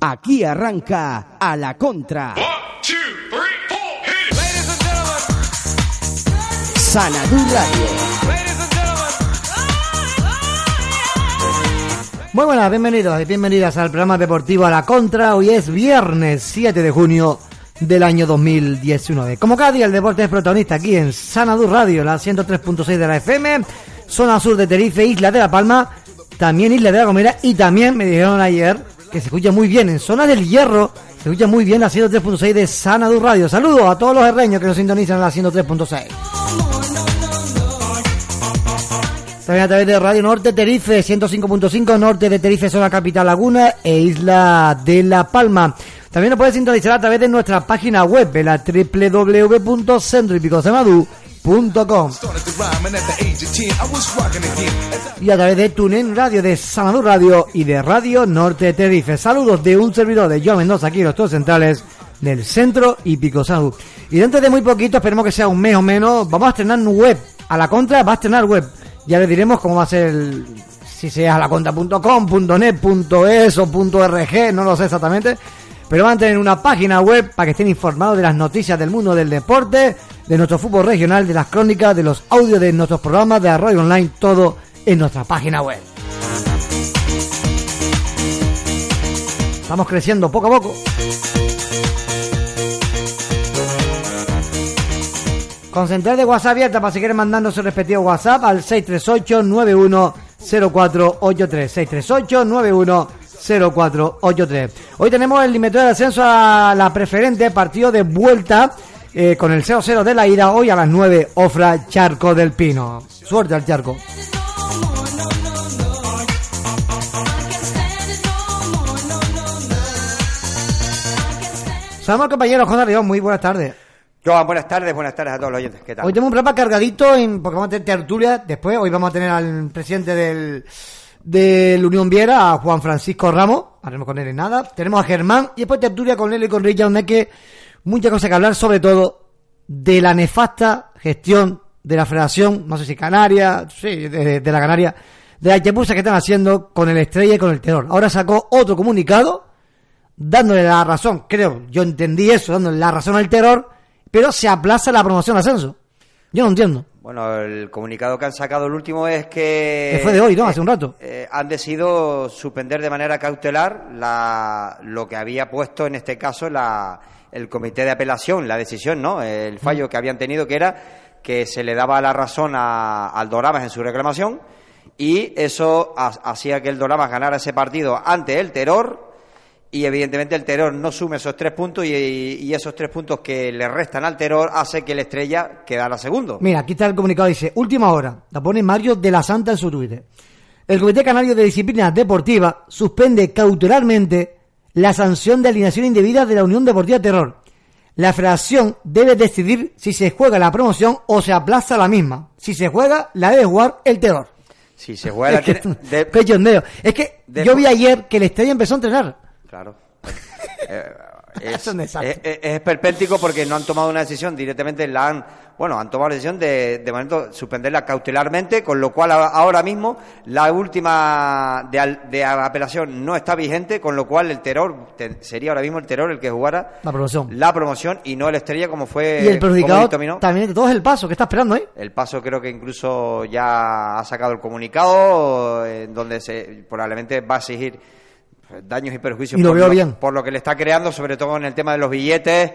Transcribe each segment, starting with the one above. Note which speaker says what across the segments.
Speaker 1: Aquí arranca a la contra. Sanadú Radio.
Speaker 2: Muy buenas, bienvenidos y bienvenidas al programa deportivo A la Contra. Hoy es viernes 7 de junio del año 2019. Como cada día el deporte es protagonista aquí en Sanadú Radio, la 103.6 de la FM, zona sur de Tenerife, Isla de la Palma, también Isla de la Gomera y también me dijeron ayer que se escucha muy bien en zona del Hierro, se escucha muy bien la 103.6 de Sanadú Radio. Saludos a todos los herreños que nos sintonizan en la 103.6. También a través de Radio Norte Terife 105.5, Norte de Terife, zona capital Laguna e Isla de la Palma. También nos puedes sintonizar a través de nuestra página web, la www.centroypicosemadu.com y a través de TuneIn Radio de Sanadú Radio y de Radio Norte Tenerife. Saludos de un servidor de Joan Mendoza aquí en los dos centrales del Centro y Pico. Y dentro de muy poquito, esperemos que sea un mes o menos, vamos a estrenar web. A la contra va a estrenar web. Ya les diremos cómo va a ser el, si sea a la contra.com, .net, .es o .rg, no lo sé exactamente. Pero van a tener una página web para que estén informados de las noticias del mundo del deporte, de nuestro fútbol regional, de las crónicas, de los audios de nuestros programas, de radio online, todo en nuestra página web. Estamos creciendo poco a poco. Con central de WhatsApp abierta para seguir mandando su respectivo WhatsApp al 638 910483 638 910483 Hoy tenemos el límite de ascenso a la preferente, partido de vuelta eh, con el 0-0 de la ida hoy a las 9, Ofra Charco del Pino. Suerte al Charco. Somos compañeros, Juan Arrión, muy buenas tardes.
Speaker 3: Joan, buenas tardes, buenas tardes a todos los oyentes. ¿Qué tal?
Speaker 2: Hoy tenemos un programa cargadito en, porque vamos a tener tertulia después. Hoy vamos a tener al presidente del, del Unión Viera, a Juan Francisco Ramos. Haremos con él en nada. Tenemos a Germán y después tertulia con él y con Richard, donde hay que muchas cosas que hablar, sobre todo de la nefasta gestión de la Federación, no sé si Canaria, sí, de, de la Canaria, de la Chepusa que están haciendo con el Estrella y con el Terror. Ahora sacó otro comunicado dándole la razón, creo, yo entendí eso, dándole la razón al Terror, pero se aplaza la promoción de ascenso. Yo no entiendo.
Speaker 3: Bueno, el comunicado que han sacado el último es que...
Speaker 2: Que fue de hoy, ¿no? Hace un rato.
Speaker 3: Eh, han decidido suspender de manera cautelar la, lo que había puesto en este caso la, el comité de apelación, la decisión, ¿no? El fallo que habían tenido que era que se le daba la razón a, al Doramas en su reclamación y eso ha- hacía que el Doramas ganara ese partido ante el Terror y evidentemente el Terror no sume esos tres puntos y, y esos tres puntos que le restan al Terror hace que el Estrella quedara segundo.
Speaker 2: Mira, aquí está el comunicado, dice, última hora, la pone Mario de la Santa en su Twitter. El Comité Canario de Disciplina Deportiva suspende cautelarmente la sanción de alineación indebida de la Unión Deportiva Terror. La federación debe decidir si se juega la promoción o se aplaza la misma. Si se juega, la debe jugar el Terror.
Speaker 3: Si se juega...
Speaker 2: Es que,
Speaker 3: tiene- de-.
Speaker 2: Es que yo vi ayer que el Estrella empezó a entrenar.
Speaker 3: Claro. Eh,
Speaker 2: Es
Speaker 3: es,
Speaker 2: un desastre.
Speaker 3: es- es- es porque no han tomado una decisión, directamente la han, bueno, han tomado la decisión de, de momento, suspenderla cautelarmente, con lo cual ahora mismo la última de, de apelación no está vigente, con lo cual el terror, te- sería ahora mismo el terror el que jugara
Speaker 2: La promoción.
Speaker 3: la promoción y no el estrella como fue
Speaker 2: y el perjudicado también de todo es el paso que está esperando ahí.
Speaker 3: El paso creo que incluso ya ha sacado el comunicado en donde se probablemente va a exigir daños y perjuicios
Speaker 2: Y lo
Speaker 3: por,
Speaker 2: veo bien.
Speaker 3: por lo que le está creando, sobre todo en el tema de los billetes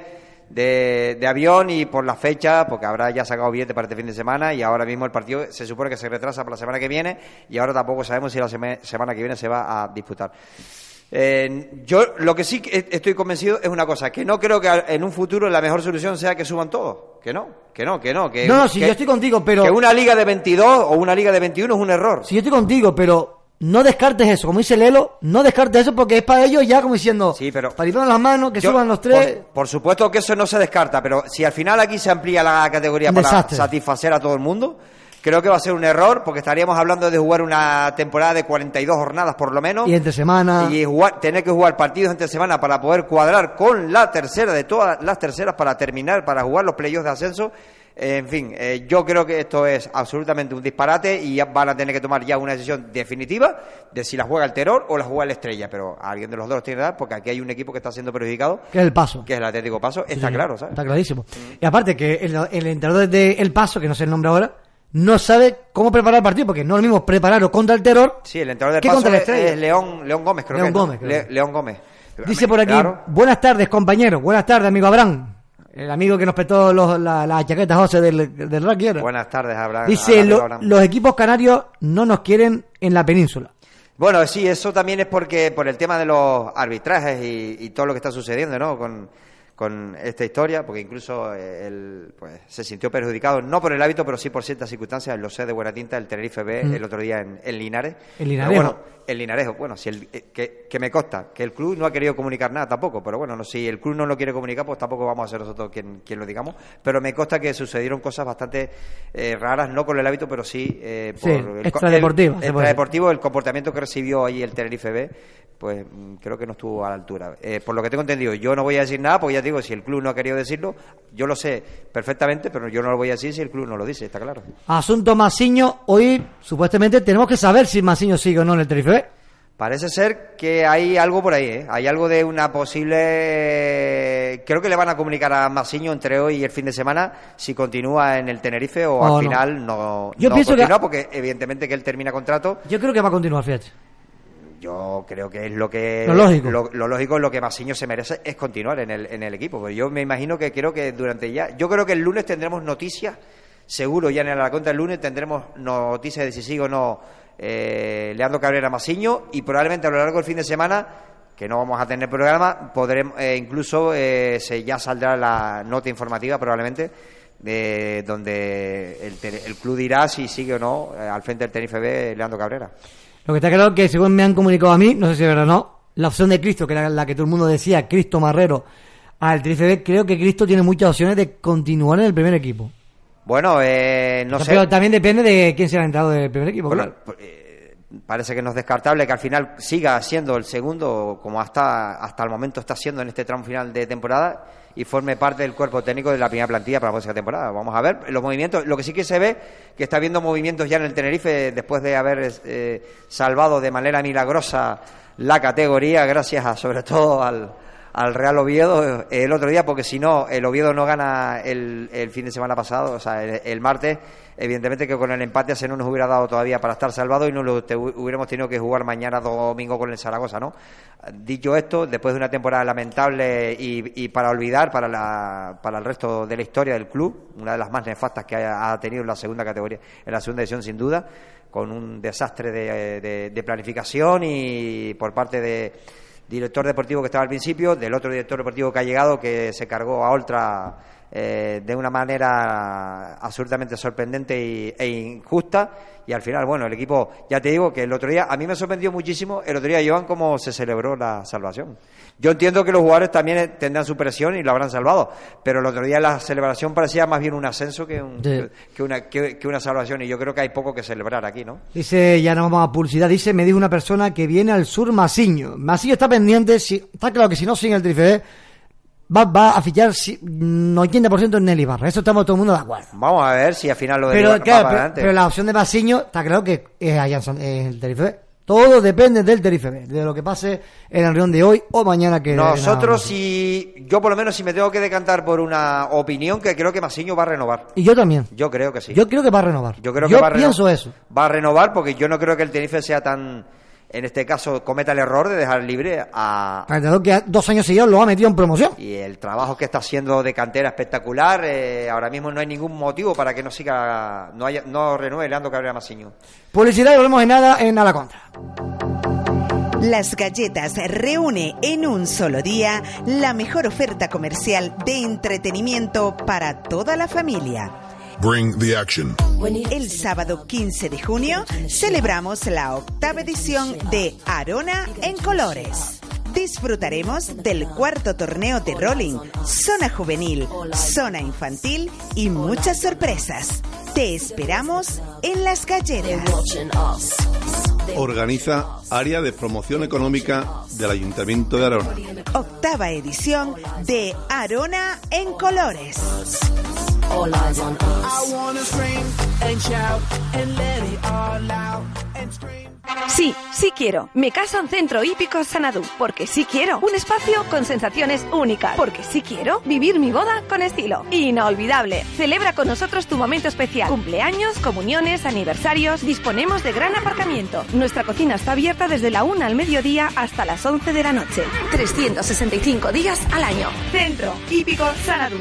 Speaker 3: de, de avión y por la fecha, porque habrá ya sacado billetes para este fin de semana y ahora mismo el partido se supone que se retrasa para la semana que viene y ahora tampoco sabemos si la seme- semana que viene se va a disputar. Eh, yo lo que sí estoy convencido es una cosa, que no creo que en un futuro la mejor solución sea que suban todos. Que no, que no, que no. Que,
Speaker 2: No, no, si
Speaker 3: que-
Speaker 2: yo estoy contigo, pero...
Speaker 3: que una liga de 22 o una liga de 21 es un error.
Speaker 2: Si yo estoy contigo, pero no descartes eso. Como dice Lelo, no descartes eso porque es para ellos ya como diciendo,
Speaker 3: Sí, pero-
Speaker 2: para las manos, que
Speaker 3: Yo-
Speaker 2: suban los tres.
Speaker 3: Por, por supuesto que eso no se descarta, pero si al final aquí se amplía la categoría para
Speaker 2: desastre.
Speaker 3: satisfacer a todo el mundo, Creo que va a ser un error porque estaríamos hablando de jugar una temporada de 42 jornadas por lo menos.
Speaker 2: Y entre semana.
Speaker 3: Y jugar- tener que jugar partidos entre semana para poder cuadrar con la tercera de todas las terceras para terminar, para jugar los playoffs de ascenso. En fin, eh, yo creo que esto es absolutamente un disparate y ya van a tener que tomar ya una decisión definitiva de si la juega el Terror o la juega el Estrella. Pero alguien de los dos tiene que dar porque aquí hay un equipo que está siendo perjudicado,
Speaker 2: Que es el paso.
Speaker 3: que es el Atlético Paso. Está
Speaker 2: Sí,
Speaker 3: claro, ¿sabes?
Speaker 2: Está clarísimo. Y aparte que el, el entrenador de El Paso, que no sé el nombre ahora, no sabe cómo preparar el partido, porque no es lo mismo prepararlo contra el terror.
Speaker 3: Sí, el entrenador de
Speaker 2: ¿Qué
Speaker 3: Paso
Speaker 2: contra la
Speaker 3: es,
Speaker 2: Estrella?
Speaker 3: es León, León Gómez, creo
Speaker 2: León
Speaker 3: que.
Speaker 2: Gómez, creo.
Speaker 3: Le- León Gómez.
Speaker 2: Dice por aquí,
Speaker 3: Claro.
Speaker 2: buenas tardes compañero, buenas tardes amigo Abraham, el amigo que nos prestó los- la, la chaqueta José del, del Rocky era.
Speaker 3: Buenas tardes, Abraham.
Speaker 2: Dice,
Speaker 3: Abraham,
Speaker 2: "Lo-
Speaker 3: Abraham".
Speaker 2: los equipos canarios no nos quieren en la península.
Speaker 3: Bueno, sí, eso también es porque por el tema de los arbitrajes y, y todo lo que está sucediendo, ¿no? Con, con esta historia, porque incluso eh, él pues, se sintió perjudicado, no por el hábito, pero sí por ciertas circunstancias. Lo sé de buena tinta, el Tenerife B
Speaker 2: Mm.
Speaker 3: el otro día en, en Linares.
Speaker 2: Linarejo.
Speaker 3: bueno, en Linarejo, bueno, si el- eh, que, que me consta que el club no ha querido comunicar nada tampoco, pero bueno, no, si el club no lo quiere comunicar, pues tampoco vamos a ser nosotros quien, quien lo digamos. Pero me consta que sucedieron cosas bastante eh, raras, no con el hábito, pero sí eh, por
Speaker 2: Sí,
Speaker 3: el,
Speaker 2: extradeportivas,
Speaker 3: el- extradeportivo, el comportamiento que recibió ahí el Tenerife B, pues mm, creo que no estuvo a la altura. Eh, por lo que tengo entendido, yo no voy a decir nada, porque ya digo, si el club no ha querido decirlo, yo lo sé perfectamente, pero yo no lo voy a decir si el club no lo dice, está claro.
Speaker 2: Asunto Masiño, hoy supuestamente tenemos que saber si Masiño sigue o no en el Tenerife.
Speaker 3: Parece ser que hay algo por ahí, ¿eh? Hay algo de una posible... Creo que le van a comunicar a Masiño entre hoy y el fin de semana si continúa en el Tenerife o, al
Speaker 2: no.
Speaker 3: final no,
Speaker 2: Yo
Speaker 3: no
Speaker 2: pienso que-
Speaker 3: continúa, porque evidentemente que él termina contrato.
Speaker 2: Yo creo que va a continuar, fíjate.
Speaker 3: Yo creo que es lo que...
Speaker 2: Lo lógico.
Speaker 3: Lo, lo lógico, lo que Masiño se merece es continuar en el, en el equipo. Porque yo me imagino que creo que durante ya... Yo creo que el lunes tendremos noticias, seguro ya en la cuenta el lunes tendremos noticias de si sigue o no eh, Leandro Cabrera Masiño y probablemente a lo largo del fin de semana que no vamos a tener programa, podremos eh, incluso eh, se ya saldrá la nota informativa probablemente de donde el, el club dirá si sigue o no eh, al frente del Tenerife B Leandro Cabrera.
Speaker 2: Lo que está claro es que según me han comunicado a mí, no sé si es verdad o no, la opción de Cristo, que era la que todo el mundo decía, Cristo Marrero, al Tenerife creo que Cristo tiene muchas opciones de continuar en el primer equipo.
Speaker 3: Bueno, eh, no sé.
Speaker 2: Pero también depende de quién sea el entrado del primer equipo.
Speaker 3: Bueno,
Speaker 2: claro.
Speaker 3: eh, parece que no es descartable que al final siga siendo el segundo, como hasta, hasta el momento está siendo en este tramo final de temporada, y forme parte del cuerpo técnico de la primera plantilla para la próxima temporada. Vamos a ver los movimientos. Lo que sí que se ve, que está habiendo movimientos ya en el Tenerife después de haber eh, salvado de manera milagrosa la categoría, gracias a, sobre todo al, al Real Oviedo eh, el otro día, porque si no, el Oviedo no gana el, fin de semana pasado, o sea, el martes, evidentemente que con el empate se no nos hubiera dado todavía para estar salvado y no lo hubiéramos tenido que jugar mañana domingo con el Zaragoza, ¿no? Dicho esto, después de una temporada lamentable y, para olvidar para, la, para el resto de la historia del club, una de las más nefastas que ha, tenido en la segunda categoría, en la segunda edición sin duda, con un desastre de, de- de planificación y por parte de director deportivo que estaba al principio, del otro director deportivo que ha llegado, que se cargó a Oltra eh, de una manera absolutamente sorprendente y- e injusta. Y al final, bueno, el equipo, ya te digo que el otro día, a mí me sorprendió muchísimo el otro día, Joan, cómo se celebró la salvación. Yo entiendo que los jugadores también tendrán su presión y lo habrán salvado, pero el otro día la celebración parecía más bien un ascenso que, un-
Speaker 2: Sí.
Speaker 3: que, una, que, que una salvación. Y yo creo que hay poco que celebrar aquí, ¿no?
Speaker 2: Dice, ya no vamos a publicidad, dice, me dijo una persona que viene al sur Masiño. Masiño está pendiente, si, está claro que si no sigue el Tenerife B, va, va a fichar si- un 80% en Nelly Barra. Eso estamos todo el mundo de acuerdo.
Speaker 3: Vamos a ver si al final lo de
Speaker 2: Pero, claro, pero, la opción de Masiño está claro que es allá en el Tenerife B. Todo depende del Tenerife de lo que pase en la reunión de hoy o mañana que...
Speaker 3: Nosotros, si yo por lo menos, si me tengo que decantar por una opinión, que creo que Masiño va a renovar.
Speaker 2: Y yo también.
Speaker 3: Yo creo que sí.
Speaker 2: Yo creo que va a renovar.
Speaker 3: Yo creo que va a reno-
Speaker 2: pienso eso.
Speaker 3: Va a renovar porque yo no creo que el Tenerife sea tan, en este caso, cometa el error de dejar libre a,
Speaker 2: entrenador que dos años seguidos lo ha metido en promoción.
Speaker 3: y el trabajo que está haciendo de cantera espectacular, eh, ahora mismo no hay ningún motivo para que no siga, no haya, no renueve Leandro Cabrera Masiño.
Speaker 2: Publicidad y volvemos en nada en A la Contra.
Speaker 4: Las Galletas reúne en un solo día la mejor oferta comercial de entretenimiento para toda la familia.
Speaker 5: Bring the action.
Speaker 4: El sábado 15 de junio celebramos la octava edición de Arona en Colores. Disfrutaremos del cuarto torneo de rolling, zona juvenil, zona infantil y muchas sorpresas. Te esperamos en las galletas.
Speaker 6: Organiza Área de Promoción Económica del Ayuntamiento de Arona.
Speaker 4: Octava edición de Arona en Colores.
Speaker 7: Sí, sí quiero. Me caso en Centro Hípico Sanadú, porque sí quiero. Un espacio con sensaciones únicas, porque sí quiero. Vivir mi boda con estilo. Inolvidable. Celebra con nosotros tu momento especial. Cumpleaños, comuniones, aniversarios. Disponemos de gran aparcamiento. Nuestra cocina está abierta desde la 1 al mediodía hasta las 11 de la noche. 365 días al año. Centro Hípico Sanadú.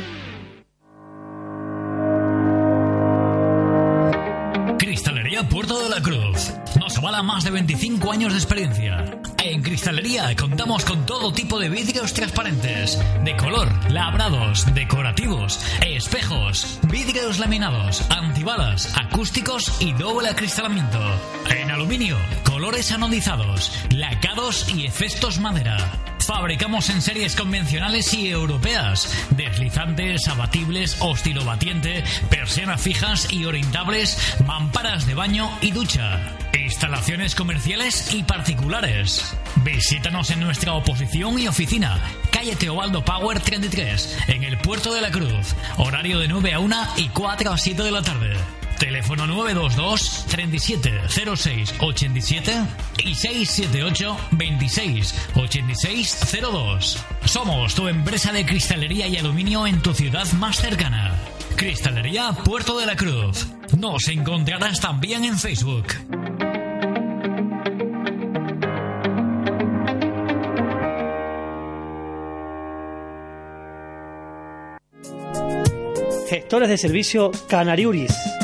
Speaker 8: Cristalería Puerto de la Cruz. Avala más de 25 años de experiencia. En Cristalería contamos con todo tipo de vidrios transparentes, de color, labrados, decorativos, espejos, vidrios laminados, antibalas, acústicos y doble acristalamiento. En aluminio, colores anodizados, lacados y efectos madera. Fabricamos en series convencionales y europeas, deslizantes, abatibles o estilobatiente, persianas fijas y orientables, mamparas de baño y ducha. Instalaciones comerciales y particulares. Visítanos en nuestra oposición y oficina, calle Teobaldo Power 33, en el Puerto de la Cruz. Horario de 9 a 1 y 4 a 7 de la tarde. Teléfono 922 37 06 87 y 678 26 86 02. Somos tu empresa de cristalería y aluminio en tu ciudad más cercana. Cristalería Puerto de la Cruz. Nos encontrarás también en Facebook.
Speaker 9: Gestores de servicio Canariuris.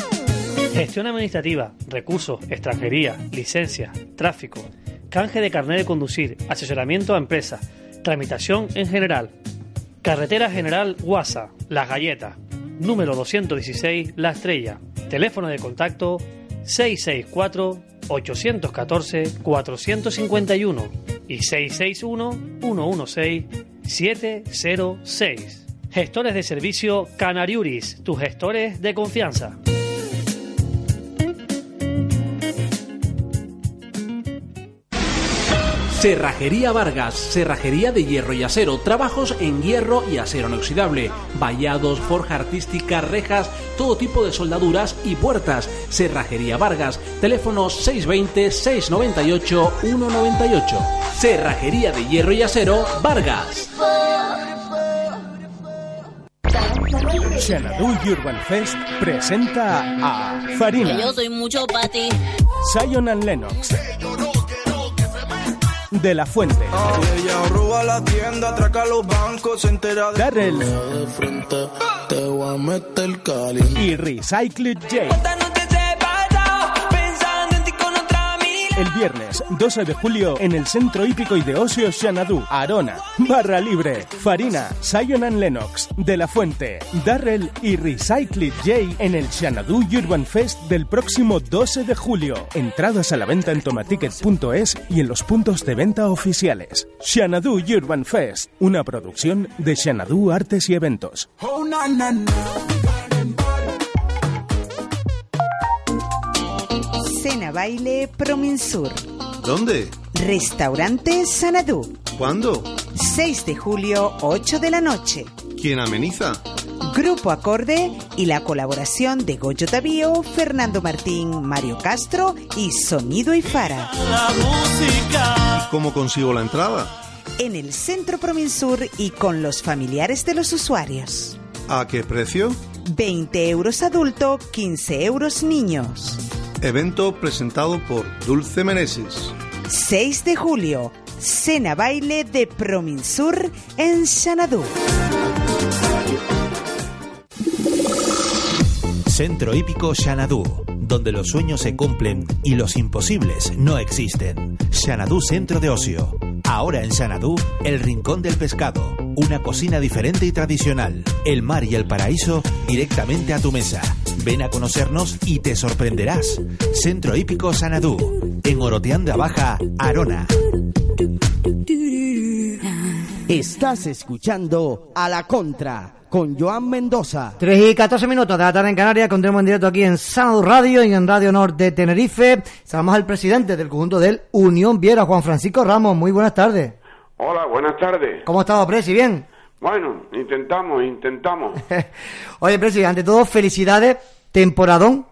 Speaker 9: Gestión administrativa, recursos, extranjería, licencia, tráfico, canje de carnet de conducir, asesoramiento a empresas, tramitación en general. Carretera General Guasa, Las Galletas, número 216, La Estrella. Teléfono de contacto 664-814-451 y 661-116-706. Gestores de servicio Canariuris, tus gestores de confianza.
Speaker 10: Cerrajería Vargas, cerrajería de hierro y acero, trabajos en hierro y acero inoxidable, vallados, forja artística, rejas, todo tipo de soldaduras y puertas. Cerrajería Vargas, teléfono 620-698-198. Cerrajería de hierro y acero, Vargas.
Speaker 11: Xanadu Urban Fest presenta a Farina,
Speaker 12: Yo soy mucho para ti.
Speaker 11: Zion and Lennox, De La Fuente,
Speaker 13: Ella roba la tienda,
Speaker 11: El viernes 12 de julio en el Centro Hípico y de Ocio Xanadu, Arona, Barra Libre, Farina, Zion and Lennox, De La Fuente, Darrell y Recycled J en el Xanadu Urban Fest del próximo 12 de julio. Entradas a la venta en tomaticket.es y en los puntos de venta oficiales. Xanadu Urban Fest, una producción de Xanadu Artes y Eventos.
Speaker 13: Oh.
Speaker 4: Cena Baile Prominsur.
Speaker 6: ¿Dónde?
Speaker 4: Restaurante Sanadú.
Speaker 6: ¿Cuándo?
Speaker 4: 6 de julio, 8 de la noche.
Speaker 6: ¿Quién ameniza?
Speaker 4: Grupo Acorde y la colaboración de Goyo Tavío, Fernando Martín, Mario Castro y Sonido y Fara.
Speaker 6: ¿Y cómo consigo la entrada?
Speaker 4: En el Centro Prominsur y con los familiares de los usuarios.
Speaker 6: ¿A qué precio?
Speaker 4: 20 euros adulto, 15 euros niños.
Speaker 6: Evento presentado por Dulce Meneses.
Speaker 4: 6 de julio, cena baile de Prominsur en Xanadu.
Speaker 14: Centro Hípico Xanadu, donde los sueños se cumplen y los imposibles no existen. Xanadu Centro de Ocio. Ahora en Xanadu, el Rincón del Pescado. Una cocina diferente y tradicional. El mar y el paraíso directamente a tu mesa. Ven a conocernos y te sorprenderás. Centro Hípico Xanadu. En Oroteanda Baja, Arona.
Speaker 1: Estás escuchando a la contra con Joan Mendoza.
Speaker 2: 3 y 14 minutos de la tarde en Canarias, contemos en directo aquí en Sanadu Radio y en Radio Norte Tenerife. Saludamos al presidente del conjunto del Unión Viera, Juan Francisco Ramos. Muy buenas tardes.
Speaker 12: Hola, buenas tardes.
Speaker 2: ¿Cómo estás, Presi? ¿Bien?
Speaker 12: Bueno, intentamos, intentamos.
Speaker 2: Oye, Presi, ante todo, felicidades, temporadón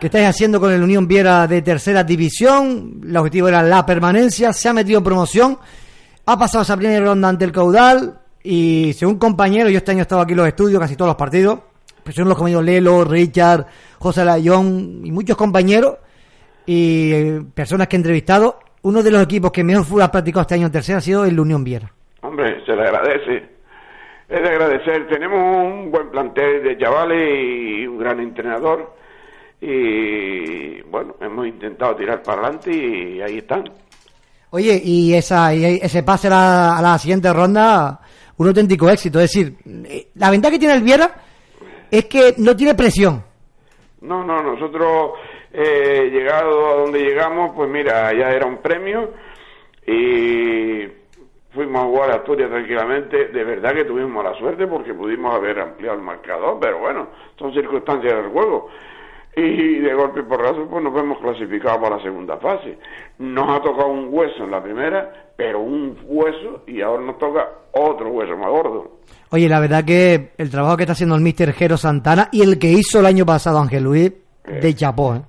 Speaker 2: que estáis haciendo con el Unión Viera de tercera división. El objetivo era la permanencia, se ha metido en promoción, ha pasado esa primera ronda ante el caudal y según compañero, yo este año he estado aquí en los estudios, casi todos los partidos, pues son los compañeros Lelo, Richard, José Layón y muchos compañeros y eh, personas que he entrevistado. Uno de los equipos que mejor fútbol ha practicado este año en tercera ha sido el Unión Viera.
Speaker 12: Hombre, se le agradece. Es de agradecer. Tenemos un buen plantel de chavales y un gran entrenador. Y bueno, hemos intentado tirar para adelante y ahí están.
Speaker 2: Oye, y, esa, y ese pase a la, a la siguiente ronda, un auténtico éxito. Es decir, la ventaja que tiene el Viera es que no tiene presión.
Speaker 12: No, no, nosotros eh, llegado a donde llegamos, pues mira, ya era un premio y fuimos a jugar a Asturias tranquilamente. De verdad que tuvimos mala suerte porque pudimos haber ampliado el marcador, pero bueno, son circunstancias del juego. Y de golpe y porrazo, pues nos hemos clasificado para la segunda fase. Nos ha tocado un hueso en la primera, pero un hueso y ahora nos toca otro hueso más gordo.
Speaker 2: Oye, la verdad que el trabajo que está haciendo el Mister Jero Santana y el que hizo el año pasado Ángel Luis, de chapó, ¿eh?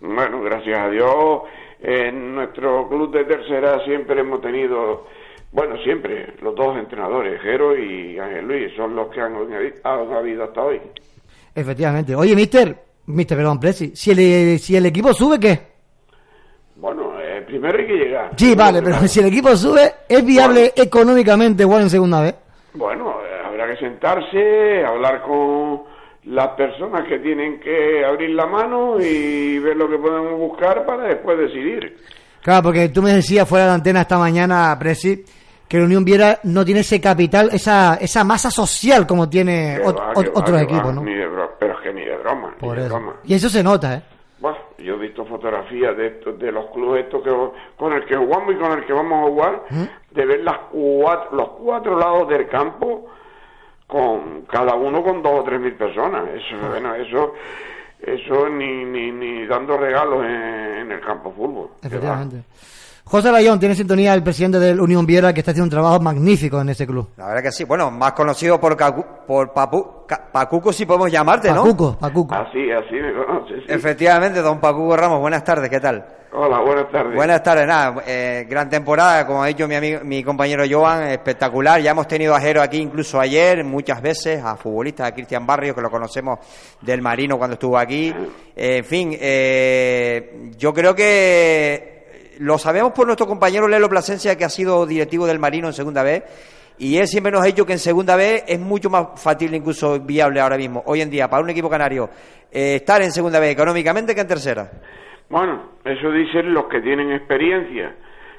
Speaker 12: Bueno, gracias a Dios, en nuestro club de tercera siempre hemos tenido, bueno, siempre los dos entrenadores, Jero y Ángel Luis, son los que han, han habido hasta hoy.
Speaker 2: Efectivamente. Oye, Mister, Mister, perdón, Presi, si el, si el equipo sube, ¿qué?
Speaker 12: Bueno, eh, primero hay que llegar.
Speaker 2: Sí, vale, pero si el equipo sube, ¿es viable económicamente jugar en segunda vez?
Speaker 12: Bueno, eh, habrá que sentarse, hablar con las personas que tienen que abrir la mano y ver lo que podemos buscar para después decidir.
Speaker 2: Claro, porque tú me decías fuera de la antena esta mañana, Presi, que la Unión Viera no tiene ese capital, esa, esa masa social como tiene ot-
Speaker 12: va,
Speaker 2: ot- otros equipos, ¿no?
Speaker 12: ni de pero es que ni de broma, ni
Speaker 2: Por
Speaker 12: de
Speaker 2: eso.
Speaker 12: broma.
Speaker 2: Y eso se nota, ¿eh?
Speaker 12: Bueno, yo he visto fotografías de estos, de los clubes estos que con el que jugamos y con el que vamos a jugar, de ver las cuatro, los cuatro lados del campo con cada uno con dos o tres mil personas. Eso, bueno, eso, eso ni, ni, ni dando regalos en, en el campo de fútbol.
Speaker 2: Efectivamente. José Layón tiene sintonía el presidente del Unión Viera que está haciendo un trabajo magnífico en ese club.
Speaker 3: La verdad que sí. Bueno, más conocido por, Cacu- por Papu, Ca- Pacuco, si podemos llamarte, ¿no?
Speaker 2: Pacuco, Pacuco.
Speaker 12: Así, así me conoces. sí.
Speaker 3: Efectivamente, don Pacuco Ramos, buenas tardes, ¿qué tal?
Speaker 12: Hola, buenas tardes.
Speaker 3: Buenas tardes, nada, eh, gran temporada, como ha dicho mi amigo, mi compañero Joan, espectacular. Ya hemos tenido a Jero aquí incluso ayer, muchas veces, a futbolistas, a Cristian Barrio, que lo conocemos del Marino cuando estuvo aquí. Eh, en fin, eh, yo creo que lo sabemos por nuestro compañero Lelo Plasencia, que ha sido directivo del Marino en segunda vez. Y él siempre nos ha dicho que en segunda vez es mucho más factible, incluso viable ahora mismo, hoy en día, para un equipo canario, eh, estar en segunda vez económicamente que en tercera.
Speaker 12: Bueno, eso dicen los que tienen experiencia,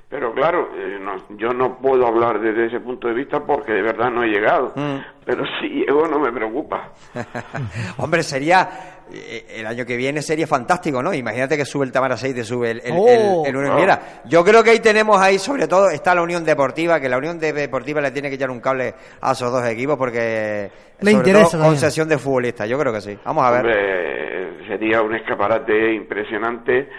Speaker 12: pero claro, eh, no- yo no puedo hablar desde ese punto de vista porque de verdad no he llegado,
Speaker 3: Mm.
Speaker 12: pero si llego no me preocupa.
Speaker 3: Hombre, sería. eh, El año que viene sería fantástico, ¿no? Imagínate que sube el Tamara 6 te sube el, el,
Speaker 2: Oh.
Speaker 3: el- el Unión
Speaker 12: Ah.
Speaker 3: Viera. Yo creo que ahí tenemos ahí, sobre todo, está la Unión Deportiva, que la Unión de- Deportiva le tiene que echar un cable a esos dos equipos porque.
Speaker 2: Le
Speaker 3: sobre
Speaker 2: interesa
Speaker 3: todo, concesión de futbolistas, yo creo que sí. Vamos a ver.
Speaker 12: Hombre, sería un escaparate impresionante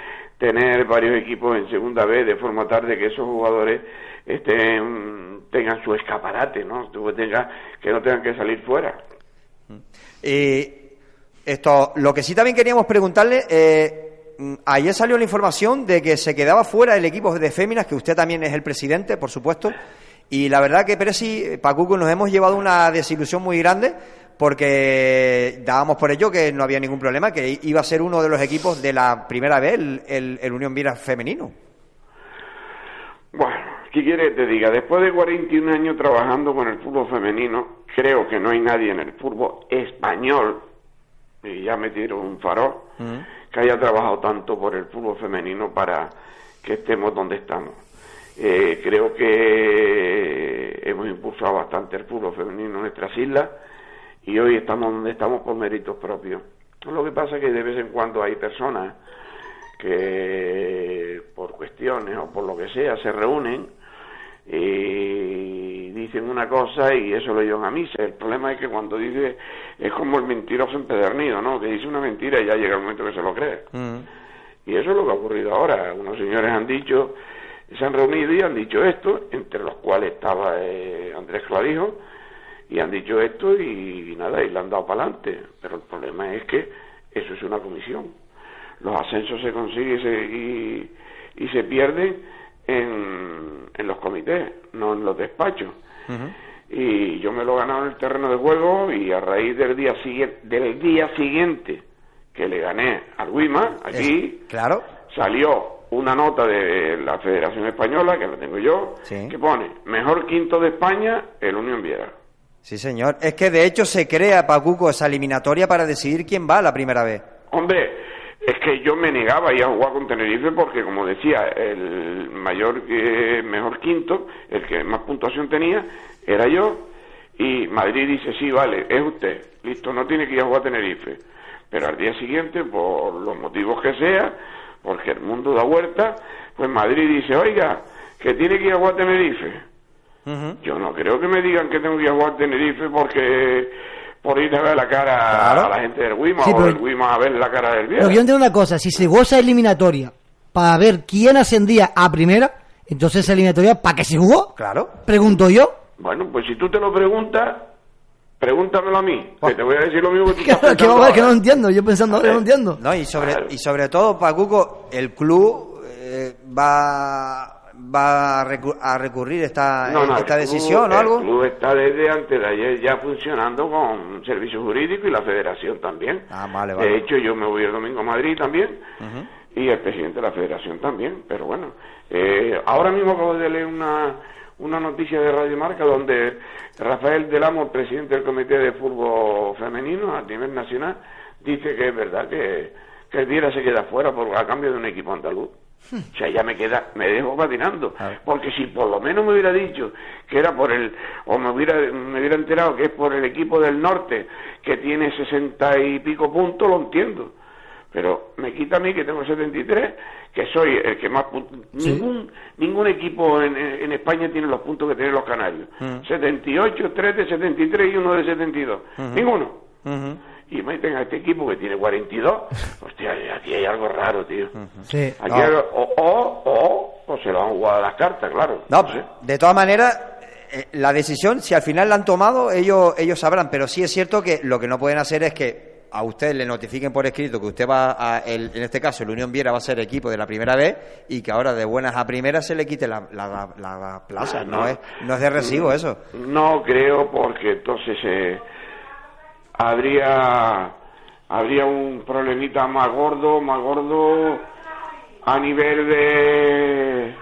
Speaker 12: tener varios equipos en segunda vez de forma tal de que esos jugadores estén tengan su escaparate, ¿no? Que no tengan que salir fuera.
Speaker 3: Y esto, lo que sí también queríamos preguntarle, eh, mm, ayer salió la información de que se quedaba fuera el equipo de féminas, que usted también es el presidente, por supuesto, y la verdad que Peresi, Pacuco, nos hemos llevado una desilusión muy grande porque dábamos por ello que no había ningún problema, que iba a ser uno de los equipos de la primera vez, el, el- el Unión Viera femenino.
Speaker 12: Bueno, ¿qué quieres que te diga? Después de 41 años trabajando con el fútbol femenino, creo que no hay nadie en el fútbol español, y ya me tiro un farol, que haya trabajado tanto por el fútbol femenino para que estemos donde estamos. Eh, creo que hemos impulsado bastante el fútbol femenino en nuestras islas y hoy estamos donde estamos por méritos propios. Lo que pasa es que de vez en cuando hay personas que por cuestiones o por lo que sea se reúnen y dicen una cosa y eso lo llevan a misa. El problema es que cuando dice, es como el mentiroso empedernido, ¿no? Que dice una mentira y ya llega el momento que se lo cree. Y eso es lo que ha ocurrido ahora. Unos señores han dicho, se han reunido y han dicho esto, entre los cuales estaba eh, Andrés Clavijo, y han dicho esto y, nada, y le han dado para adelante. Pero el problema es que eso es una comisión. Los ascensos se consiguen y se, y, y se pierden en, en los comités, no en los despachos. Y yo me lo he ganado en el terreno de juego y a raíz del día siguiente, del día siguiente que le gané al Wima, aquí
Speaker 3: claro.
Speaker 12: salió una nota de la Federación Española, que la tengo yo, que pone, mejor quinto de España, el Unión Viera.
Speaker 3: Sí, señor. Es que de hecho se crea, Pacuco, esa eliminatoria para decidir quién va la primera vez.
Speaker 12: Hombre, es que yo me negaba a ir a jugar con Tenerife porque, como decía, el mayor, eh, mejor quinto, el que más puntuación tenía, era yo. Y Madrid dice, sí, vale, es usted. Listo, no tiene que ir a jugar a Tenerife. Pero al día siguiente, por los motivos que sea, porque el mundo da vuelta, pues Madrid dice, oiga, que tiene que ir a jugar a Tenerife. Yo no creo que me digan que tengo que jugar Tenerife porque por ir a ver la cara a la gente del Wima
Speaker 2: Sí,
Speaker 12: o
Speaker 2: pero-
Speaker 12: el Wima a ver la cara del viejo.
Speaker 2: que yo entiendo una cosa, si se jugó esa eliminatoria para ver quién ascendía a primera, entonces esa eliminatoria, ¿para qué se jugó?
Speaker 3: Claro.
Speaker 2: Pregunto yo.
Speaker 12: Bueno, pues si tú te lo preguntas, pregúntamelo a mí, que te voy a decir lo mismo que tú estás
Speaker 2: que
Speaker 12: pensando
Speaker 2: vamos a ver que no
Speaker 12: ahora.
Speaker 2: entiendo, yo pensando ahora no entiendo.
Speaker 3: No, y sobre, y sobre todo, Pacuco, el club eh, va, va a, recu- a recurrir esta,
Speaker 12: No, no,
Speaker 3: esta
Speaker 12: el club-
Speaker 3: decisión o algo.
Speaker 12: El club está desde antes de ayer ya funcionando con servicio jurídico y la federación también.
Speaker 3: Ah, vale,
Speaker 12: De hecho, yo me voy el domingo a Madrid también y el presidente de la federación también. Pero bueno, eh, ahora mismo acabo de leer una, una noticia de Radio Marca donde Rafael Delamo, el presidente del Comité de Fútbol Femenino a nivel nacional, dice que es verdad que, que el Viera se queda fuera por, a cambio de un equipo andaluz. O sea, ya me queda, me dejo patinando. Porque si por lo menos me hubiera dicho que era por el, o me hubiera, me hubiera enterado que es por el equipo del norte que tiene sesenta y pico puntos, lo entiendo. Pero me quita a mí que tengo 73, que soy el que más puntos. Ningún, ningún equipo en, en España tiene los puntos que tienen los canarios. 78, 3 de 73 y uno de 72. Ninguno. Y meten a este equipo que tiene 42. Hostia, aquí hay algo raro, tío.
Speaker 2: Sí.
Speaker 12: Aquí hay algo- o, o, o, o se lo han jugado a las cartas, claro.
Speaker 3: No, de todas maneras, eh, la decisión, si al final la han tomado, ellos, ellos sabrán, pero sí es cierto que lo que no pueden hacer es que a usted le notifiquen por escrito que usted va a, el- en este caso, el Unión Viera va a ser equipo de la primera vez y que ahora de buenas a primeras se le quite la, la- la- la plaza. No, es, no es de recibo eso.
Speaker 12: No creo porque entonces eh, habría habría un problemita más gordo, más gordo a nivel de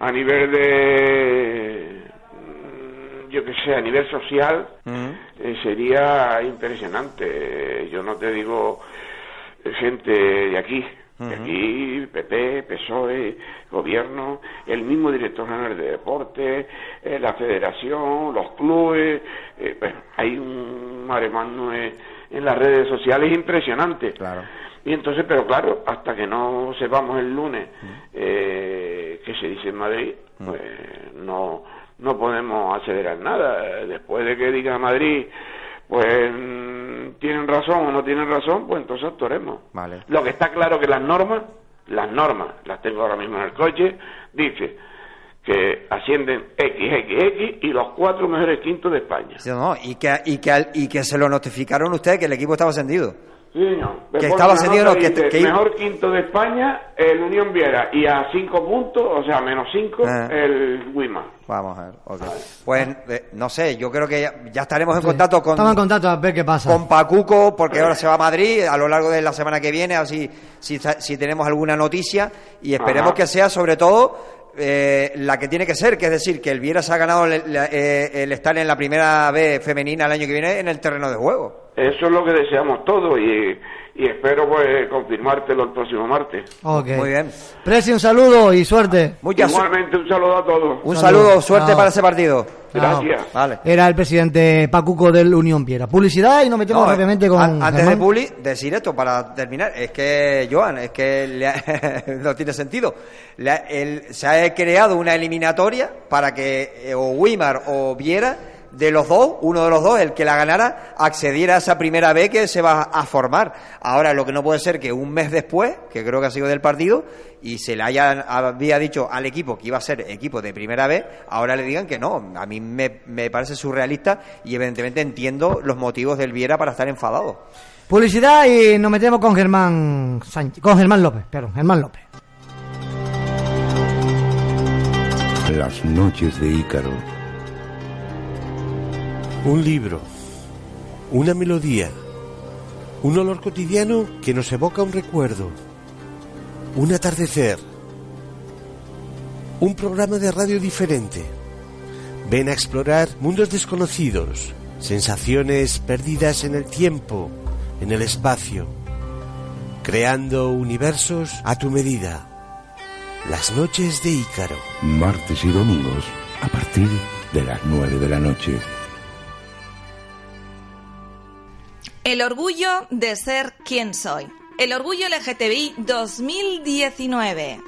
Speaker 12: a nivel de mm, yo que sé, a nivel social eh, sería impresionante. Yo no te digo gente de aquí, aquí, PP, PSOE, gobierno, el mismo director general de deporte, eh, la federación, los clubes, eh, bueno, hay un maremano en, en las redes sociales impresionante.
Speaker 3: Claro.
Speaker 12: Y entonces, pero claro, hasta que no sepamos el lunes eh, qué se dice en Madrid, pues no, no podemos acelerar nada. Después de que diga Madrid, pues mm, tienen razón o no tienen razón, pues entonces actuaremos.
Speaker 3: Vale.
Speaker 12: Lo que está claro que las normas, las normas, las tengo ahora mismo en el coche, dice que ascienden XXX y los cuatro mejores quintos de España.
Speaker 3: Sí, no, y, que, y, que, al- y que se lo notificaron usted que el equipo estaba ascendido.
Speaker 12: Sí, señor.
Speaker 3: Que estaba cedido, que- que-
Speaker 12: mejor quinto de España, el Unión Viera, y a cinco puntos, o sea, menos cinco,
Speaker 3: Ah.
Speaker 12: el Wima.
Speaker 3: Vamos a ver. Pues eh, no sé, yo creo que ya, ya estaremos en contacto con,
Speaker 2: Estamos en contacto a ver qué pasa.
Speaker 3: con Pacuco, porque ahora se va a Madrid a lo largo de la semana que viene, a ver si, si, si tenemos alguna noticia y esperemos
Speaker 12: Ajá.
Speaker 3: que sea sobre todo eh, la que tiene que ser, que es decir, que el Viera se ha ganado el, eh, el estar en la primera B femenina el año que viene en el terreno de juego.
Speaker 12: Eso es lo que deseamos todos y, y espero pues confirmártelo el próximo martes.
Speaker 2: Ok.
Speaker 3: Muy bien.
Speaker 2: Presi, un saludo y suerte.
Speaker 12: Igualmente un saludo a todos.
Speaker 3: Un saludo, suerte
Speaker 2: Chao.
Speaker 3: para ese partido.
Speaker 12: Gracias.
Speaker 3: Vale.
Speaker 2: Era el presidente Pacuco del Unión Piedra. Publicidad y nos metemos
Speaker 3: No,
Speaker 2: rápidamente con
Speaker 3: an- antes de. Publi, decir esto para terminar. Es que, Joan, es que le ha- no tiene sentido. Le ha- el- se ha creado una eliminatoria para que eh, o Wimar o Viera, de los dos, uno de los dos, el que la ganara, accediera a esa primera B que se va a formar. Ahora, lo que no puede ser que un mes después, que creo que ha sido del partido, y se le haya, había dicho al equipo que iba a ser equipo de primera B, ahora le digan que no. A mí me, me parece surrealista y evidentemente entiendo los motivos del Viera para estar enfadado.
Speaker 2: Publicidad y nos metemos con Germán Sánchez, con Germán López, perdón, Germán López.
Speaker 15: Las noches de Ícaro.
Speaker 16: Un libro, una melodía, un olor cotidiano que nos evoca un recuerdo, un atardecer, un programa de radio diferente. Ven a explorar mundos desconocidos, sensaciones perdidas en el tiempo, en el espacio, creando universos a tu medida. Las noches de Ícaro.
Speaker 15: Martes y domingos a partir de las 9 de la noche.
Speaker 7: El orgullo de ser quien soy. El orgullo LGTBI 2019.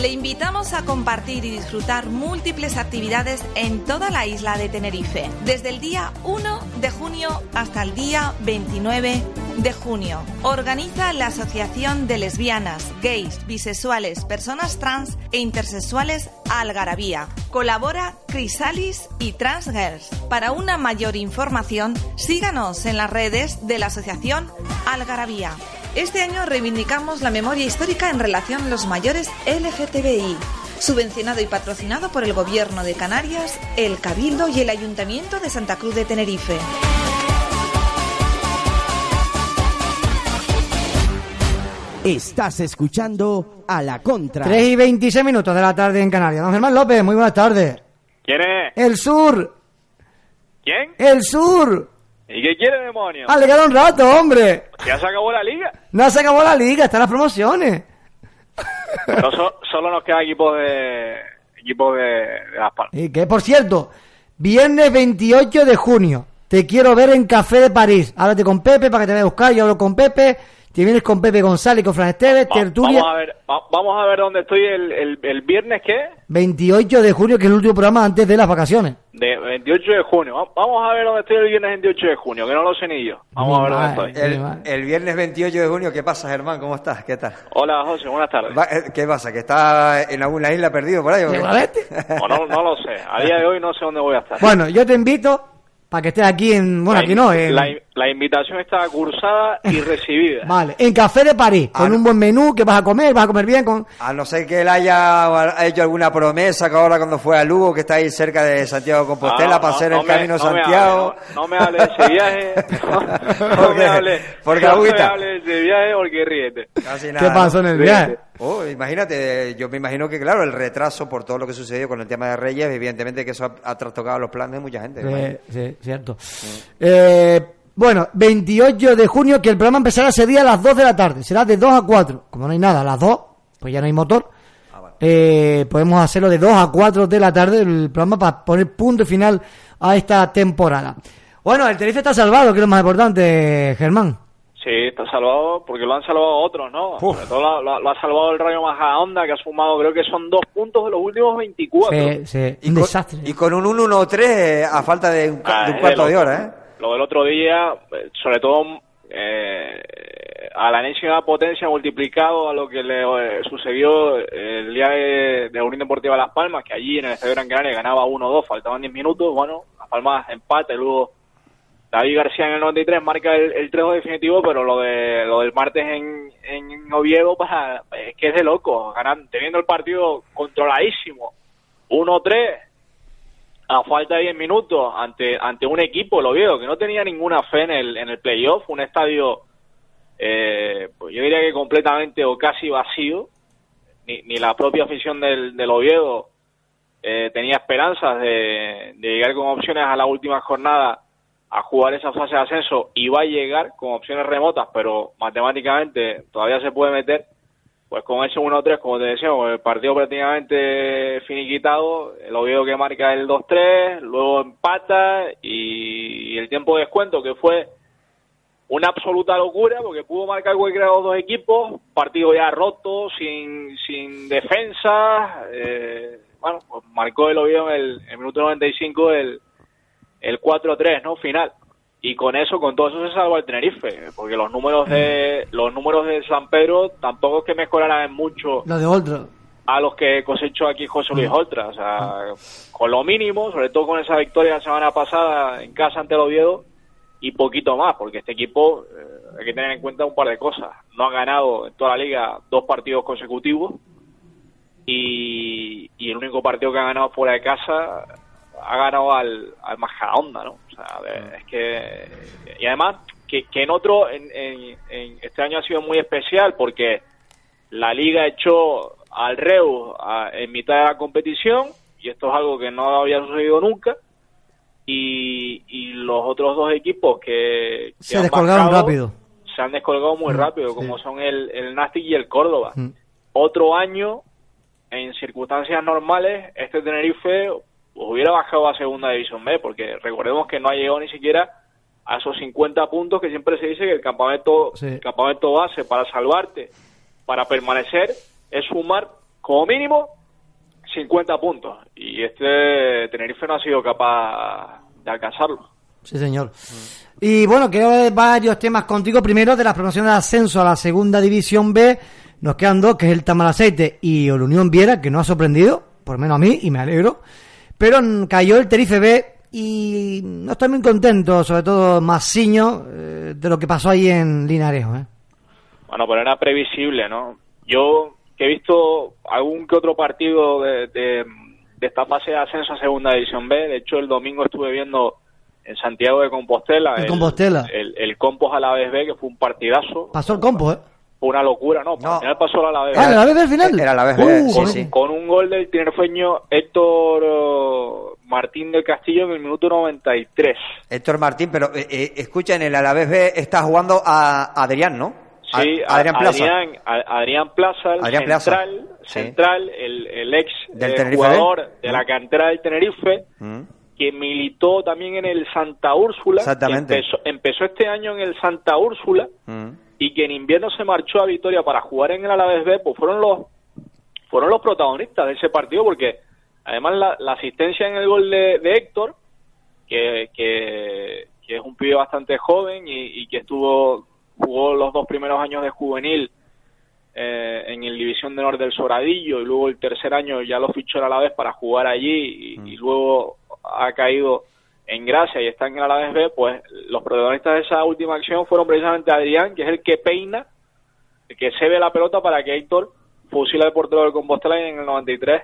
Speaker 7: Le invitamos a compartir y disfrutar múltiples actividades en toda la isla de Tenerife, desde el día 1 de junio hasta el día 29 de junio. Organiza la Asociación de Lesbianas, Gays, Bisexuales, Personas Trans e Intersexuales Algarabía. Colabora Crisalis y Trans Girls. Para una mayor información, síganos en las redes de la Asociación Algarabía. Este año reivindicamos la memoria histórica en relación a los mayores LGTBI. Subvencionado y patrocinado por el Gobierno de Canarias, el Cabildo y el Ayuntamiento de Santa Cruz de Tenerife.
Speaker 1: Estás escuchando a la contra.
Speaker 2: 3 y 26 minutos de la tarde en Canarias. Don Germán López, muy buenas tardes.
Speaker 17: ¿Quién es?
Speaker 2: El sur,
Speaker 17: ¿Quién?
Speaker 2: el sur.
Speaker 17: ¿Y qué quiere, demonio?
Speaker 2: Ah, le queda un rato, hombre.
Speaker 17: ¿Ya se acabó la liga?
Speaker 2: No se acabó la liga, están las promociones.
Speaker 17: No, so- solo nos queda equipos de equipos de, de Las Palmas.
Speaker 2: Y que, por cierto, viernes 28 de junio, te quiero ver en Café de París. Háblate con Pepe para que te vaya a buscar. Yo hablo con Pepe. Te vienes con Pepe González y con Fran Esteves,
Speaker 17: Va-
Speaker 2: tertulia.
Speaker 17: Vamos a ver, va- vamos a ver dónde estoy el, el, el viernes, ¿qué?
Speaker 2: 28 de junio, que es el último programa antes de las vacaciones.
Speaker 17: De 28 de junio. Va- Vamos a ver dónde estoy el viernes 28 de junio, que no lo sé ni yo. Vamos a ver dónde estoy.
Speaker 3: El, el viernes 28 de junio, ¿qué pasa, Germán? ¿Cómo estás? ¿Qué tal?
Speaker 17: Hola, José, buenas tardes.
Speaker 3: Va- eh, ¿Qué pasa? ¿Que está en alguna isla perdido por ahí? o
Speaker 17: no, no lo sé. A día de hoy no sé dónde voy a estar.
Speaker 2: Bueno, yo te invito para que estés aquí en. Bueno,
Speaker 17: La
Speaker 2: aquí no, en.
Speaker 17: La, la invitación está cursada y recibida.
Speaker 2: Vale, en Café de París,
Speaker 3: Ah,
Speaker 2: con un buen menú que vas a comer, vas a comer bien con.
Speaker 3: A no ser que él haya hecho alguna promesa que ahora cuando fue a Lugo, que está ahí cerca de Santiago de Compostela,
Speaker 17: Ah,
Speaker 3: para
Speaker 17: no,
Speaker 3: hacer
Speaker 17: no
Speaker 3: el
Speaker 17: me-
Speaker 3: Camino
Speaker 17: no me
Speaker 3: Santiago.
Speaker 17: hable, no, no me hable de ese viaje. No, no me hable,
Speaker 3: Porque
Speaker 17: no me hable de ese viaje porque ríete.
Speaker 3: Casi
Speaker 2: ¿Qué pasó en el viaje?
Speaker 3: Oh, imagínate, yo me imagino que, claro, el retraso por todo lo que sucedió con el tema de Reyes, evidentemente que eso ha, ha trastocado los planes de mucha gente.
Speaker 2: Sí, sí, cierto. Eh, bueno, 28 de junio, que el programa empezará ese día a las 2 de la tarde. Será de 2 a 4. Como no hay nada, a las 2, pues ya no hay motor. Eh, podemos hacerlo de 2 a 4 de la tarde el programa para poner punto final a esta temporada. Bueno, el Tenerife está salvado, que es lo más importante, Germán.
Speaker 17: Sí, está salvado porque lo han salvado otros, ¿no? Sobre todo lo, lo- lo ha salvado el Rayo Majadahonda, que ha sumado, creo que son dos puntos de los últimos 24.
Speaker 2: Sí, sí, un desastre.
Speaker 3: Y con un 1-1-3 eh, a falta de un,
Speaker 17: Ah,
Speaker 3: de un cuarto
Speaker 17: de
Speaker 3: de
Speaker 17: loco.
Speaker 3: hora, ¿eh?
Speaker 17: Lo del otro día, sobre todo eh, a la enésima potencia multiplicado a lo que le eh, sucedió el día de, la Unión Deportiva Las Palmas, que allí en el Estadio Gran Canaria ganaba 1-2, faltaban 10 minutos, bueno, Las Palmas empate, luego David García en el 93 marca el, el 3 definitivo, pero lo de lo del martes en, en Oviedo para, es que es de loco, ganan, teniendo el partido controladísimo, 1-3 a falta de 10 minutos ante ante un equipo, el Oviedo, que no tenía ninguna fe en el, en el playoff, un estadio, eh, pues yo diría que completamente o casi vacío, ni, ni la propia afición del, del Oviedo eh, tenía esperanzas de, de llegar con opciones a la última jornada a jugar esa fase de ascenso va a llegar con opciones remotas, pero matemáticamente todavía se puede meter, pues con ese 1-3, como te decía, con el partido prácticamente finiquitado, el Oviedo que marca el 2-3, luego empata y el tiempo de descuento que fue una absoluta locura porque pudo marcar cualquiera de los dos equipos, partido ya roto, sin, sin defensa, eh, bueno, pues marcó el Oviedo en el, en el minuto 95 el, el 4-3, ¿no? Final. Y con eso, con todo eso se salva el Tenerife, porque los números de los números de San Pedro tampoco es que mejoraran mucho
Speaker 2: Lo de Oltra.
Speaker 17: a los que cosechó aquí José Luis Oltra, o sea, con lo mínimo, sobre todo con esa victoria la semana pasada en casa ante el Oviedo y poquito más, porque este equipo eh, hay que tener en cuenta un par de cosas. No ha ganado en toda la liga dos partidos consecutivos y, y el único partido que ha ganado fuera de casa ha ganado al, al Majadahonda, ¿no? O sea, de- es que... Y además, que, que en otro, en, en- en- este año ha sido muy especial porque la liga echó al Reus a- en mitad de la competición y esto es algo que no había sucedido nunca y, y los otros dos equipos que, que
Speaker 2: Se
Speaker 17: han
Speaker 2: descolgaron
Speaker 17: bajado
Speaker 2: rápido.
Speaker 17: se han descolgado muy
Speaker 2: Mm,
Speaker 17: rápido
Speaker 2: sí.
Speaker 17: como son el, el Nastic y el Córdoba
Speaker 2: Mm.
Speaker 17: otro año en circunstancias normales este Tenerife hubiera bajado a segunda división B porque recordemos que no ha llegado ni siquiera a esos 50 puntos que siempre se dice que el campamento
Speaker 2: Sí.
Speaker 17: el campamento base para salvarte para permanecer es sumar como mínimo 50 puntos y este Tenerife no ha sido capaz de alcanzarlo
Speaker 2: Sí, señor. Y bueno, quiero ver varios temas contigo. Primero, de las promociones de ascenso a la segunda división B, nos quedan dos, que es el Tamaraceite y el Unión Viera, que no ha sorprendido, por lo menos a mí, y me alegro. Pero cayó el Terife B y no estoy muy contento, sobre todo Masiño, eh, de lo que pasó ahí en Linarejo. ¿eh?
Speaker 17: Bueno, pero era previsible, ¿no? Yo que he visto algún que otro partido de, de, de esta fase de ascenso a Segunda División B, de hecho el domingo estuve viendo en Santiago de Compostela
Speaker 2: En Compostela.
Speaker 17: el, el Compos a la vez B, que fue un partidazo,
Speaker 2: Pasó el compo, ¿eh?
Speaker 17: Una locura, ¿no? Al final pasó la Alavés.
Speaker 2: Ah, ¿el Alavés al final?
Speaker 3: Era la vez,
Speaker 2: Uh,
Speaker 3: sí,
Speaker 2: con-
Speaker 3: sí.
Speaker 17: Con un gol del tinerfeño Héctor oh, Martín del Castillo en el minuto 93.
Speaker 3: Héctor Martín, pero eh, eh, escucha, en el Alavés B está jugando a Adrián, ¿no? A-
Speaker 17: Sí,
Speaker 3: Adrián Plaza.
Speaker 17: Adrián, a- Adrián Plaza, el
Speaker 3: Adrián Plaza.
Speaker 17: central,
Speaker 3: Sí.
Speaker 17: central el, el ex
Speaker 3: Del
Speaker 17: eh, jugador de la cantera del Tenerife,
Speaker 3: Mm.
Speaker 17: que militó también en el Santa Úrsula.
Speaker 3: Exactamente.
Speaker 17: Empezó, empezó este año en el Santa Úrsula
Speaker 3: Mm.
Speaker 17: Y que en invierno se marchó a Vitoria para jugar en el Alavés B, pues fueron los fueron los protagonistas de ese partido porque además la, la asistencia en el gol de, de Héctor, que, que, que es un pibe bastante joven y, y que estuvo jugó los dos primeros años de juvenil eh, en el División de Honor del Sobradillo y luego el tercer año ya lo fichó el Alavés para jugar allí y, y luego ha caído en gracia y está en el Alavés B, pues los protagonistas de esa última acción fueron precisamente Adrián, que es el que peina, el que se ve la pelota para que Héctor fusila al portero del Compostela y en el 93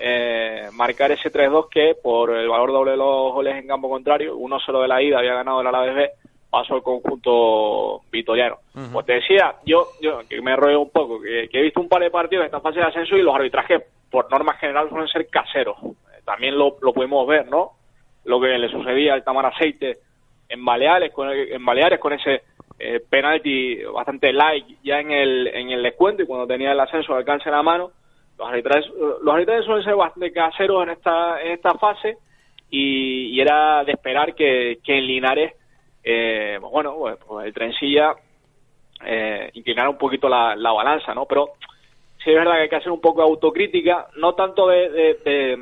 Speaker 17: eh, marcar ese 3-2 que por el valor doble de los goles en campo contrario, uno solo de la ida había ganado el Alavés B, pasó el conjunto vitoriano. Pues te decía, yo, yo que me rollo un poco, que, que he visto un par de partidos de esta fase de ascenso y los arbitrajes por norma general suelen ser caseros. Eh, También lo, lo pudimos ver, ¿no? Lo que le sucedía al Tamar Aceite en Baleares con, Baleares con ese eh, penalti bastante light ya en el, en el descuento y cuando tenía el ascenso al alcance de la mano. Los arbitrajes, los arbitrajes suelen ser bastante caseros en esta, en esta fase y, y era de esperar que, que en Linares, eh, pues bueno, pues, pues el trencilla eh, inclinara un poquito la, la balanza, ¿no? Pero sí es verdad que hay que hacer un poco de autocrítica, no tanto de- de-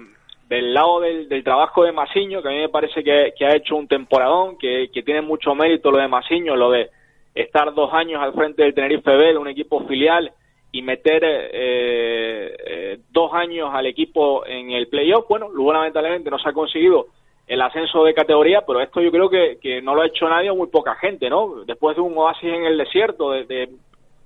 Speaker 17: del lado del, del trabajo de Masiño, que a mí me parece que, ha hecho un temporadón, que, que tiene mucho mérito lo de Masiño, lo de estar dos años al frente del Tenerife B, un equipo filial, y meter eh, eh, dos años al equipo en el playoff. Bueno, luego lamentablemente no se ha conseguido el ascenso de categoría, pero esto yo creo que, que no lo ha hecho nadie o muy poca gente, ¿no? Después de un oasis en el desierto, de, de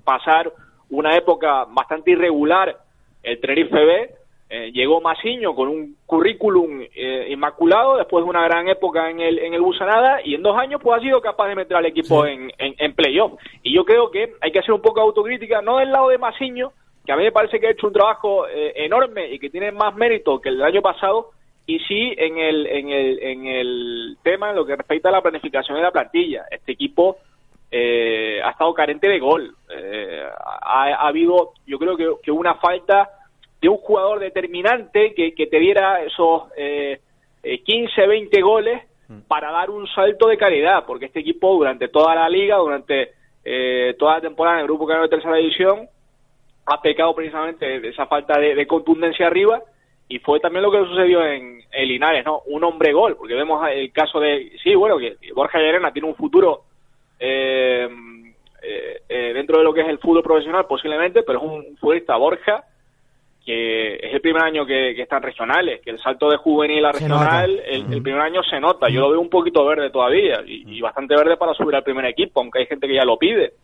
Speaker 17: pasar una época bastante irregular, el Tenerife B, eh, llegó Masiño con un currículum eh, inmaculado después de una gran época en el, en el Busanada y en dos años pues ha sido capaz de meter al equipo en, en, en playoff. Y yo creo que hay que hacer un poco de autocrítica, no del lado de Masiño, que a mí me parece que ha hecho un trabajo eh, enorme y que tiene más mérito que el del año pasado, y sí en el, en el, en el tema en lo que respecta a la planificación de la plantilla. Este equipo eh, ha estado carente de gol. Eh, ha, ha habido, yo creo que, que una falta de un jugador determinante que, que te diera esos eh, eh, 15, 20 goles para dar un salto de calidad, porque este equipo durante toda la liga, durante eh, toda la temporada en el grupo que de tercera división, ha pecado precisamente de esa falta de, de contundencia arriba y fue también lo que sucedió en, en Linares, ¿no? Un hombre gol, porque vemos el caso de, sí, bueno, que Borja Llerena tiene un futuro eh, eh, eh, dentro de lo que es el fútbol profesional posiblemente, pero es un futbolista Borja que es el primer año que, que están regionales, que el salto de juvenil a regional, el, el primer año se nota. Yo lo veo un poquito verde todavía y, y bastante verde para subir al primer equipo, aunque hay gente que ya lo pide.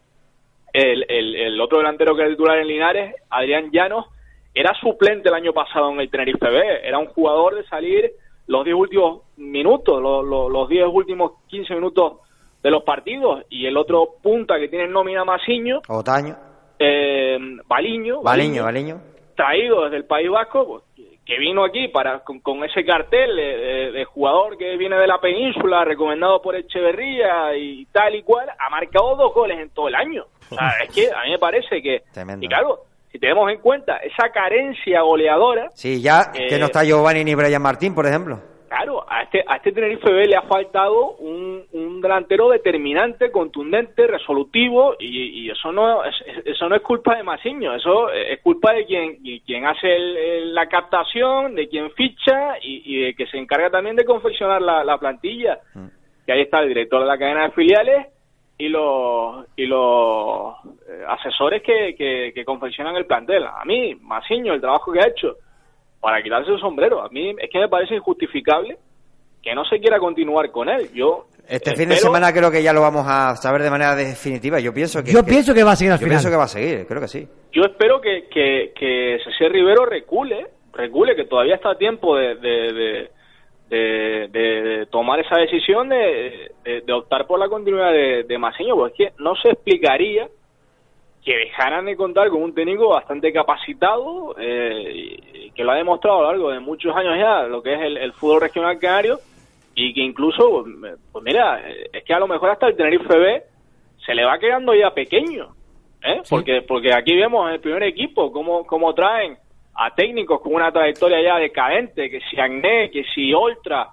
Speaker 17: El, el, el otro delantero que es titular en Linares, Adrián Llanos, era suplente el año pasado en el Tenerife B. Era un jugador de salir los 10 últimos minutos, los, los, los 10 últimos 15 minutos de los partidos. Y el otro punta que tiene en nómina Masiño,
Speaker 3: Otaño,
Speaker 17: eh, Baliño,
Speaker 3: Baliño, Baliño.
Speaker 17: Traído desde el País Vasco, pues, que- vino aquí para con, con ese cartel de, de- de jugador que viene de la península, recomendado por Echeverría y tal y cual, ha marcado dos goles en todo el año. O sea, es que a mí me parece que,
Speaker 3: Tremendo.
Speaker 17: y claro, si tenemos en cuenta esa carencia goleadora,
Speaker 3: Sí, ya
Speaker 17: Eh,
Speaker 3: que no está Giovanni ni Brian Martín, por ejemplo.
Speaker 17: Claro, a este, a este Tenerife B le ha faltado un, un delantero determinante, contundente, resolutivo, y, y eso no es, eso no es culpa de Masiño, eso es culpa de quien, y quien hace el- la captación, de quien ficha y, y de que se encarga también de confeccionar la, la plantilla. Que ahí está el director de la cadena de filiales y los y los eh, asesores que, que, que confeccionan el plantel. A mí, Masiño, el trabajo que ha hecho para quitarse el sombrero. A mí es que me parece injustificable que no se quiera continuar con él. Yo
Speaker 3: Este fin de semana creo que ya lo vamos a saber de manera definitiva. Yo pienso que.
Speaker 2: Yo pienso que va a seguir al
Speaker 3: yo
Speaker 2: final.
Speaker 3: pienso que va a seguir, creo que sí.
Speaker 17: yo espero que, que, que César Rivero recule, recule, que todavía está a tiempo de, de, de, de- de- de tomar esa decisión de, de- de optar por la continuidad de, de Maseño, porque es que no se explicaría que dejaran de contar con un técnico bastante capacitado, eh, que lo ha demostrado a lo largo de muchos años ya, lo que es el, el fútbol regional canario, y que incluso, pues mira, eh, es que a lo mejor hasta el Tenerife B se le va quedando ya pequeño, ¿eh? porque porque aquí vemos en el primer equipo cómo, cómo traen a técnicos con una trayectoria ya decadente, que si Agné, que si Oltra,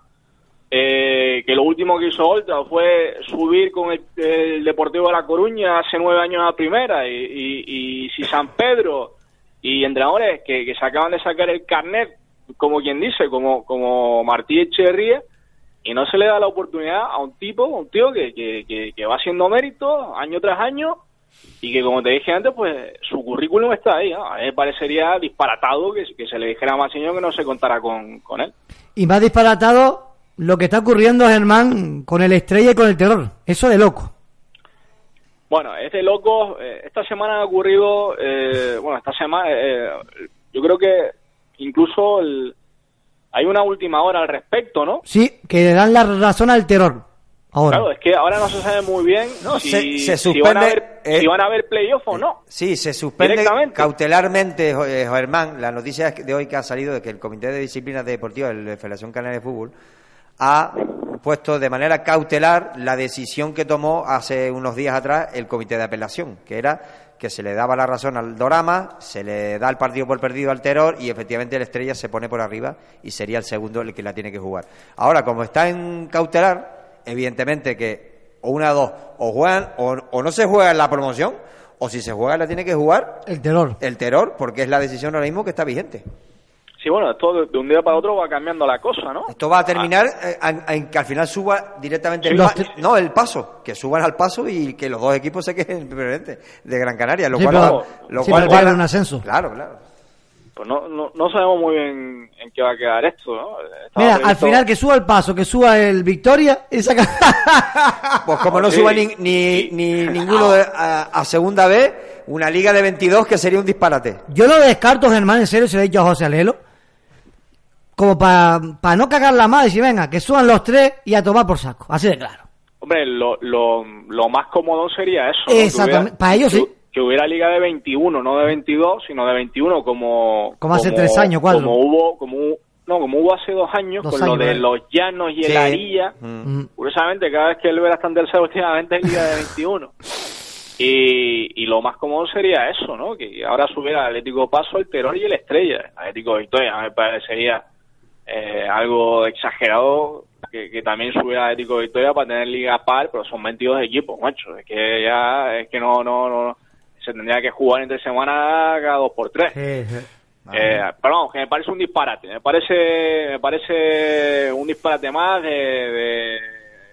Speaker 17: eh, que lo último que hizo Oltra fue subir con el, Deportivo de La Coruña hace nueve años a primera, y, si San Pedro y entrenadores que, se acaban de sacar el carnet, como quien dice, como, como Martí Echeverría, y no se le da la oportunidad a un tipo, un tío que, que, va haciendo mérito año tras año y que como te dije antes, pues su currículum está ahí. ¿no? A mí me parecería disparatado que, que se le dijera a Masiño que no se contara con, con él.
Speaker 2: Y más disparatado lo que está ocurriendo, Germán, con el estrella y con el terror. Eso de loco.
Speaker 17: Bueno, este loco, eh, esta semana ha ocurrido, eh, bueno, esta semana, eh, yo creo que incluso el- hay una última hora al respecto, ¿no?
Speaker 2: Sí, que le dan la razón al terror. Ahora.
Speaker 17: Claro, es que ahora no se sabe muy bien si,
Speaker 3: se- se
Speaker 17: si van a
Speaker 3: suspende,
Speaker 17: haber,
Speaker 3: eh,
Speaker 17: si van a haber playoff o no.
Speaker 3: Sí, se suspende
Speaker 17: Directamente.
Speaker 3: cautelarmente, eh, Germán, la noticia de hoy que ha salido de que el Comité de Disciplinas Deportivas de la Federación Canaria de Fútbol ha puesto de manera cautelar la decisión que tomó hace unos días atrás el Comité de Apelación, que era que se le daba la razón al Dorama, se le da el partido por perdido al Terror y efectivamente el Estrella se pone por arriba y sería el segundo el que la tiene que jugar. Ahora, como está en cautelar, evidentemente que o una o dos, o juegan, o, o no se juega en la promoción, o si se juega la tiene que jugar
Speaker 2: El terror.
Speaker 3: el Terror, porque es la decisión ahora mismo que está vigente.
Speaker 17: Sí, bueno, esto de, un día para otro va cambiando la cosa, ¿no?
Speaker 3: Esto va a terminar eh, en, en que al final suba directamente el,
Speaker 17: Sí,
Speaker 3: pa- no, el paso, que suban al paso y que los dos equipos se queden preferente de Gran Canaria, lo
Speaker 2: Sí,
Speaker 3: cual,
Speaker 2: pero-
Speaker 3: va- lo
Speaker 2: sí,
Speaker 3: cual
Speaker 2: pero un ascenso.
Speaker 3: Claro, claro.
Speaker 17: Pues no, no, no sabemos muy bien en qué va a quedar esto, ¿no? Estaba
Speaker 2: Mira, al final que suba el paso, que suba el Victoria, y saca...
Speaker 3: Pues como no
Speaker 17: Sí.
Speaker 3: suba ni, ni, ni ninguno de- a, a segunda vez, una liga de 22 que sería un disparate.
Speaker 2: Yo lo descarto, Germán, en serio, se lo he dicho a José Alelo. Como para no cagarla más y decir, venga, que suban los tres y a tomar por saco. Así de claro.
Speaker 17: Hombre, lo, lo, lo más cómodo sería eso.
Speaker 2: Exactamente. Para ellos
Speaker 17: que-
Speaker 2: sí.
Speaker 17: Que hubiera liga de 21, no de 22, sino de 21 como...
Speaker 2: Como hace tres años, cuatro.
Speaker 17: Como hubo, como, no, como hubo hace dos años,
Speaker 2: Dos
Speaker 17: con
Speaker 2: años,
Speaker 17: lo de
Speaker 2: ¿verdad?
Speaker 17: los llanos y el. Arilla,
Speaker 2: Mm.
Speaker 17: curiosamente, cada vez que el Vera está en tercero últimamente es Liga de 21. Y, y lo más cómodo sería eso, ¿no? Que ahora subiera el Atlético Paso, el Terror y el Estrella. El Atlético Victoria me parecería eh, algo exagerado que, que también subiera el Atlético Victoria para tener Liga Par, pero son 22 equipos, macho. Es que ya, es que no, no, no, se tendría que jugar entre semana cada dos por tres. Eh, pero vamos, que me parece un disparate. Me parece, me parece un disparate más de, de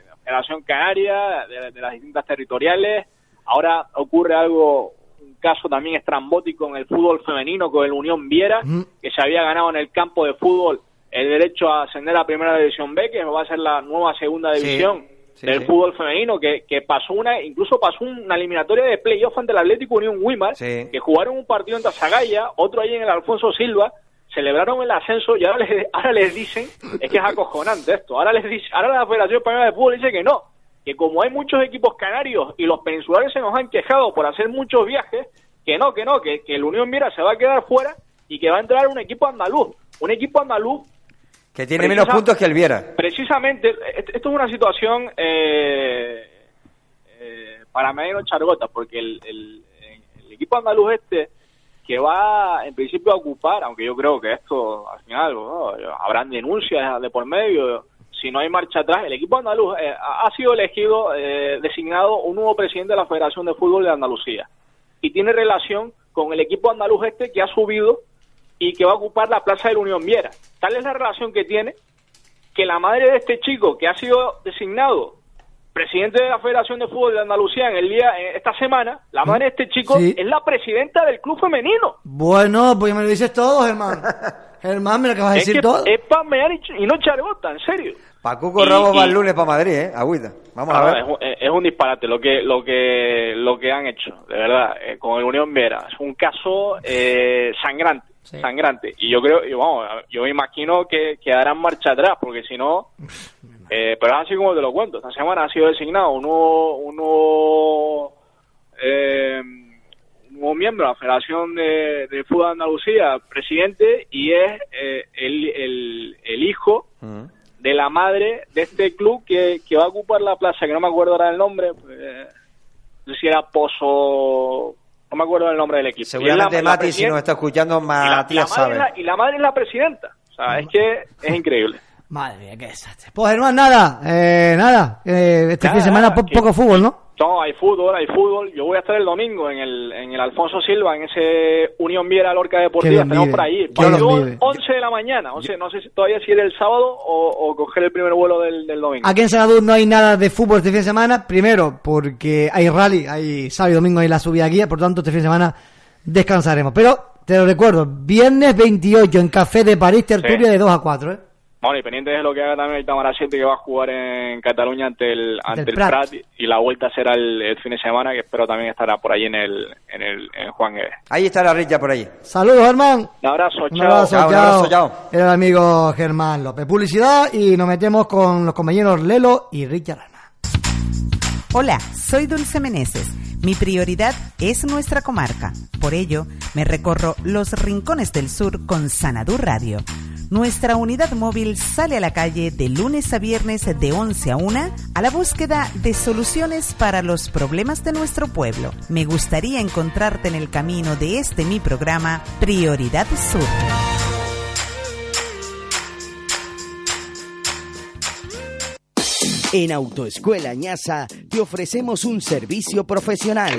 Speaker 17: la Federación Canaria, de, de las distintas territoriales. Ahora ocurre algo, un caso también estrambótico en el fútbol femenino con el Unión Viera, que se había ganado en el campo de fútbol el derecho a ascender a Primera División B, que va a ser la nueva Segunda División
Speaker 3: sí,
Speaker 17: del
Speaker 3: sí.
Speaker 17: fútbol femenino, que, que pasó una, incluso pasó una eliminatoria de playoff ante el Atlético Unión Wimar, que jugaron un partido en Tazagaya, otro ahí en el Alfonso Silva, celebraron el ascenso y ahora les, ahora les dicen, es que es acojonante esto, ahora les dice, ahora la Federación Española de Fútbol dice que no, que como hay muchos equipos canarios y los peninsulares se nos han quejado por hacer muchos viajes, que no, que no, que, que el Unión Viera se va a quedar fuera y que va a entrar un equipo andaluz, un equipo andaluz
Speaker 3: Que tiene menos puntos que el Viera.
Speaker 17: precisamente, est- esto es una situación eh, eh, para medio chargota, porque el, el- el equipo andaluz este que va en principio a ocupar, aunque yo creo que esto al final ¿no? habrán denuncias de por medio, si no hay marcha atrás, el equipo andaluz eh, ha ha sido elegido, eh, designado un nuevo presidente de la Federación de Fútbol de Andalucía y tiene relación con el equipo andaluz este que ha subido y que va a ocupar la plaza del Unión Viera. Tal es la relación que tiene que la madre de este chico que ha sido designado presidente de la Federación de Fútbol de Andalucía en el día en esta semana, la madre de este chico
Speaker 2: Sí.
Speaker 17: es la presidenta del club femenino.
Speaker 2: Bueno, pues me lo dices todo, Germán. Germán, me lo acabas de decir
Speaker 17: que
Speaker 2: todo.
Speaker 17: es para mear y y no chargota, en serio.
Speaker 3: Pacuco Ramos va el lunes para Madrid, ¿eh? Agüita. Vamos a
Speaker 17: Ah,
Speaker 3: ver.
Speaker 17: es, un, es un disparate lo que lo que lo que han hecho, de verdad, eh, con el Unión Viera. Es un caso eh, sangrante, sangrante. Y yo creo, y vamos, yo me imagino que, que harán marcha atrás, porque si no, eh, pero es así como te lo cuento. Esta semana ha sido designado un nuevo, un nuevo, eh, nuevo miembro de la Federación de, de Fútbol de Andalucía, presidente, y es eh, el, el, el hijo de la madre de este club que, que va a ocupar la plaza, que no me acuerdo ahora el nombre, eh, no sé si era Pozo, no me acuerdo el nombre del equipo.
Speaker 3: Seguramente
Speaker 17: la- la
Speaker 3: Mati, si nos está escuchando, Matías
Speaker 17: madre
Speaker 3: sabe.
Speaker 17: es la- y la madre es la presidenta. O sea, es que es increíble.
Speaker 2: Madre mía, qué desastre. Pues Germán, nada, eh, nada. eh, este
Speaker 17: Nada,
Speaker 2: fin de semana po-
Speaker 17: que-
Speaker 2: poco fútbol, ¿no?
Speaker 17: No, hay fútbol, hay fútbol. Yo voy a estar el domingo en el, en el Alfonso Silva, en ese Unión Viera Lorca Deportiva. Tenemos por ahí. Partido
Speaker 2: bien vive.
Speaker 17: 11 de la mañana. O sea, no sé si todavía si era el sábado o, o coger el primer vuelo del, del domingo.
Speaker 2: Aquí en Sanadú no hay nada de fútbol este fin de semana. Primero, porque hay rally, hay sábado y domingo hay la subida guía, por tanto este fin de semana descansaremos. Pero te lo recuerdo, viernes 28 en Café de París, tertulia
Speaker 17: Sí.
Speaker 2: de 2 a 4, ¿eh?
Speaker 17: Bueno, y pendiente de lo que haga también el Tamara 7 que va a jugar en Cataluña ante el, ante
Speaker 2: el Prat.
Speaker 17: Prat. y la vuelta será el, el fin de semana que espero también estará por ahí en el, en el en Juan Guedes.
Speaker 3: Ahí está la Richa por allí.
Speaker 2: Saludos, Germán.
Speaker 17: Un abrazo,
Speaker 2: Un
Speaker 17: chao.
Speaker 2: abrazo,
Speaker 3: Chao, un abrazo, chao.
Speaker 2: Era el amigo Germán López. Publicidad y nos metemos con los compañeros Lelo y Richard Rana.
Speaker 4: Hola, soy Dulce Meneses. Mi prioridad es nuestra comarca. Por ello, me recorro los rincones del sur con Sanadú Radio. Nuestra unidad móvil sale a la calle de lunes a viernes de 11 a 1 a la búsqueda de soluciones para los problemas de nuestro pueblo. Me gustaría encontrarte en el camino de este mi programa Prioridad Sur.
Speaker 1: En Autoescuela Ñasa te ofrecemos un servicio profesional.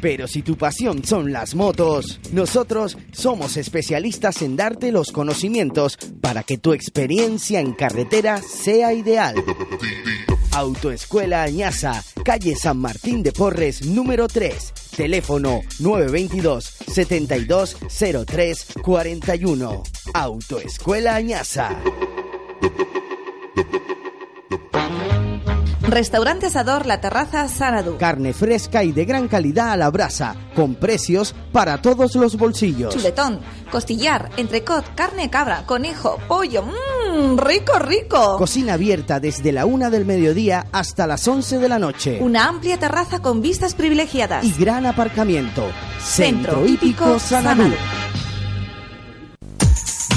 Speaker 1: Pero si tu pasión son las motos, nosotros somos especialistas en darte los conocimientos para que tu experiencia en carretera sea ideal. Autoescuela Añaza, calle San Martín de Porres, número 3, teléfono 922 7203 41. Autoescuela Añaza.
Speaker 7: Restaurante Asador La Terraza Sanadú.
Speaker 1: Carne fresca y de gran calidad a la brasa, con precios para todos los bolsillos.
Speaker 7: Chuletón, costillar, entrecot, carne cabra, conejo, pollo. ¡Mmm! ¡Rico, rico!
Speaker 1: Cocina abierta desde la una del mediodía hasta las 11 de la noche.
Speaker 7: Una amplia terraza con vistas privilegiadas.
Speaker 1: Y gran aparcamiento.
Speaker 7: Centro
Speaker 1: Centro Hípico Sanadú.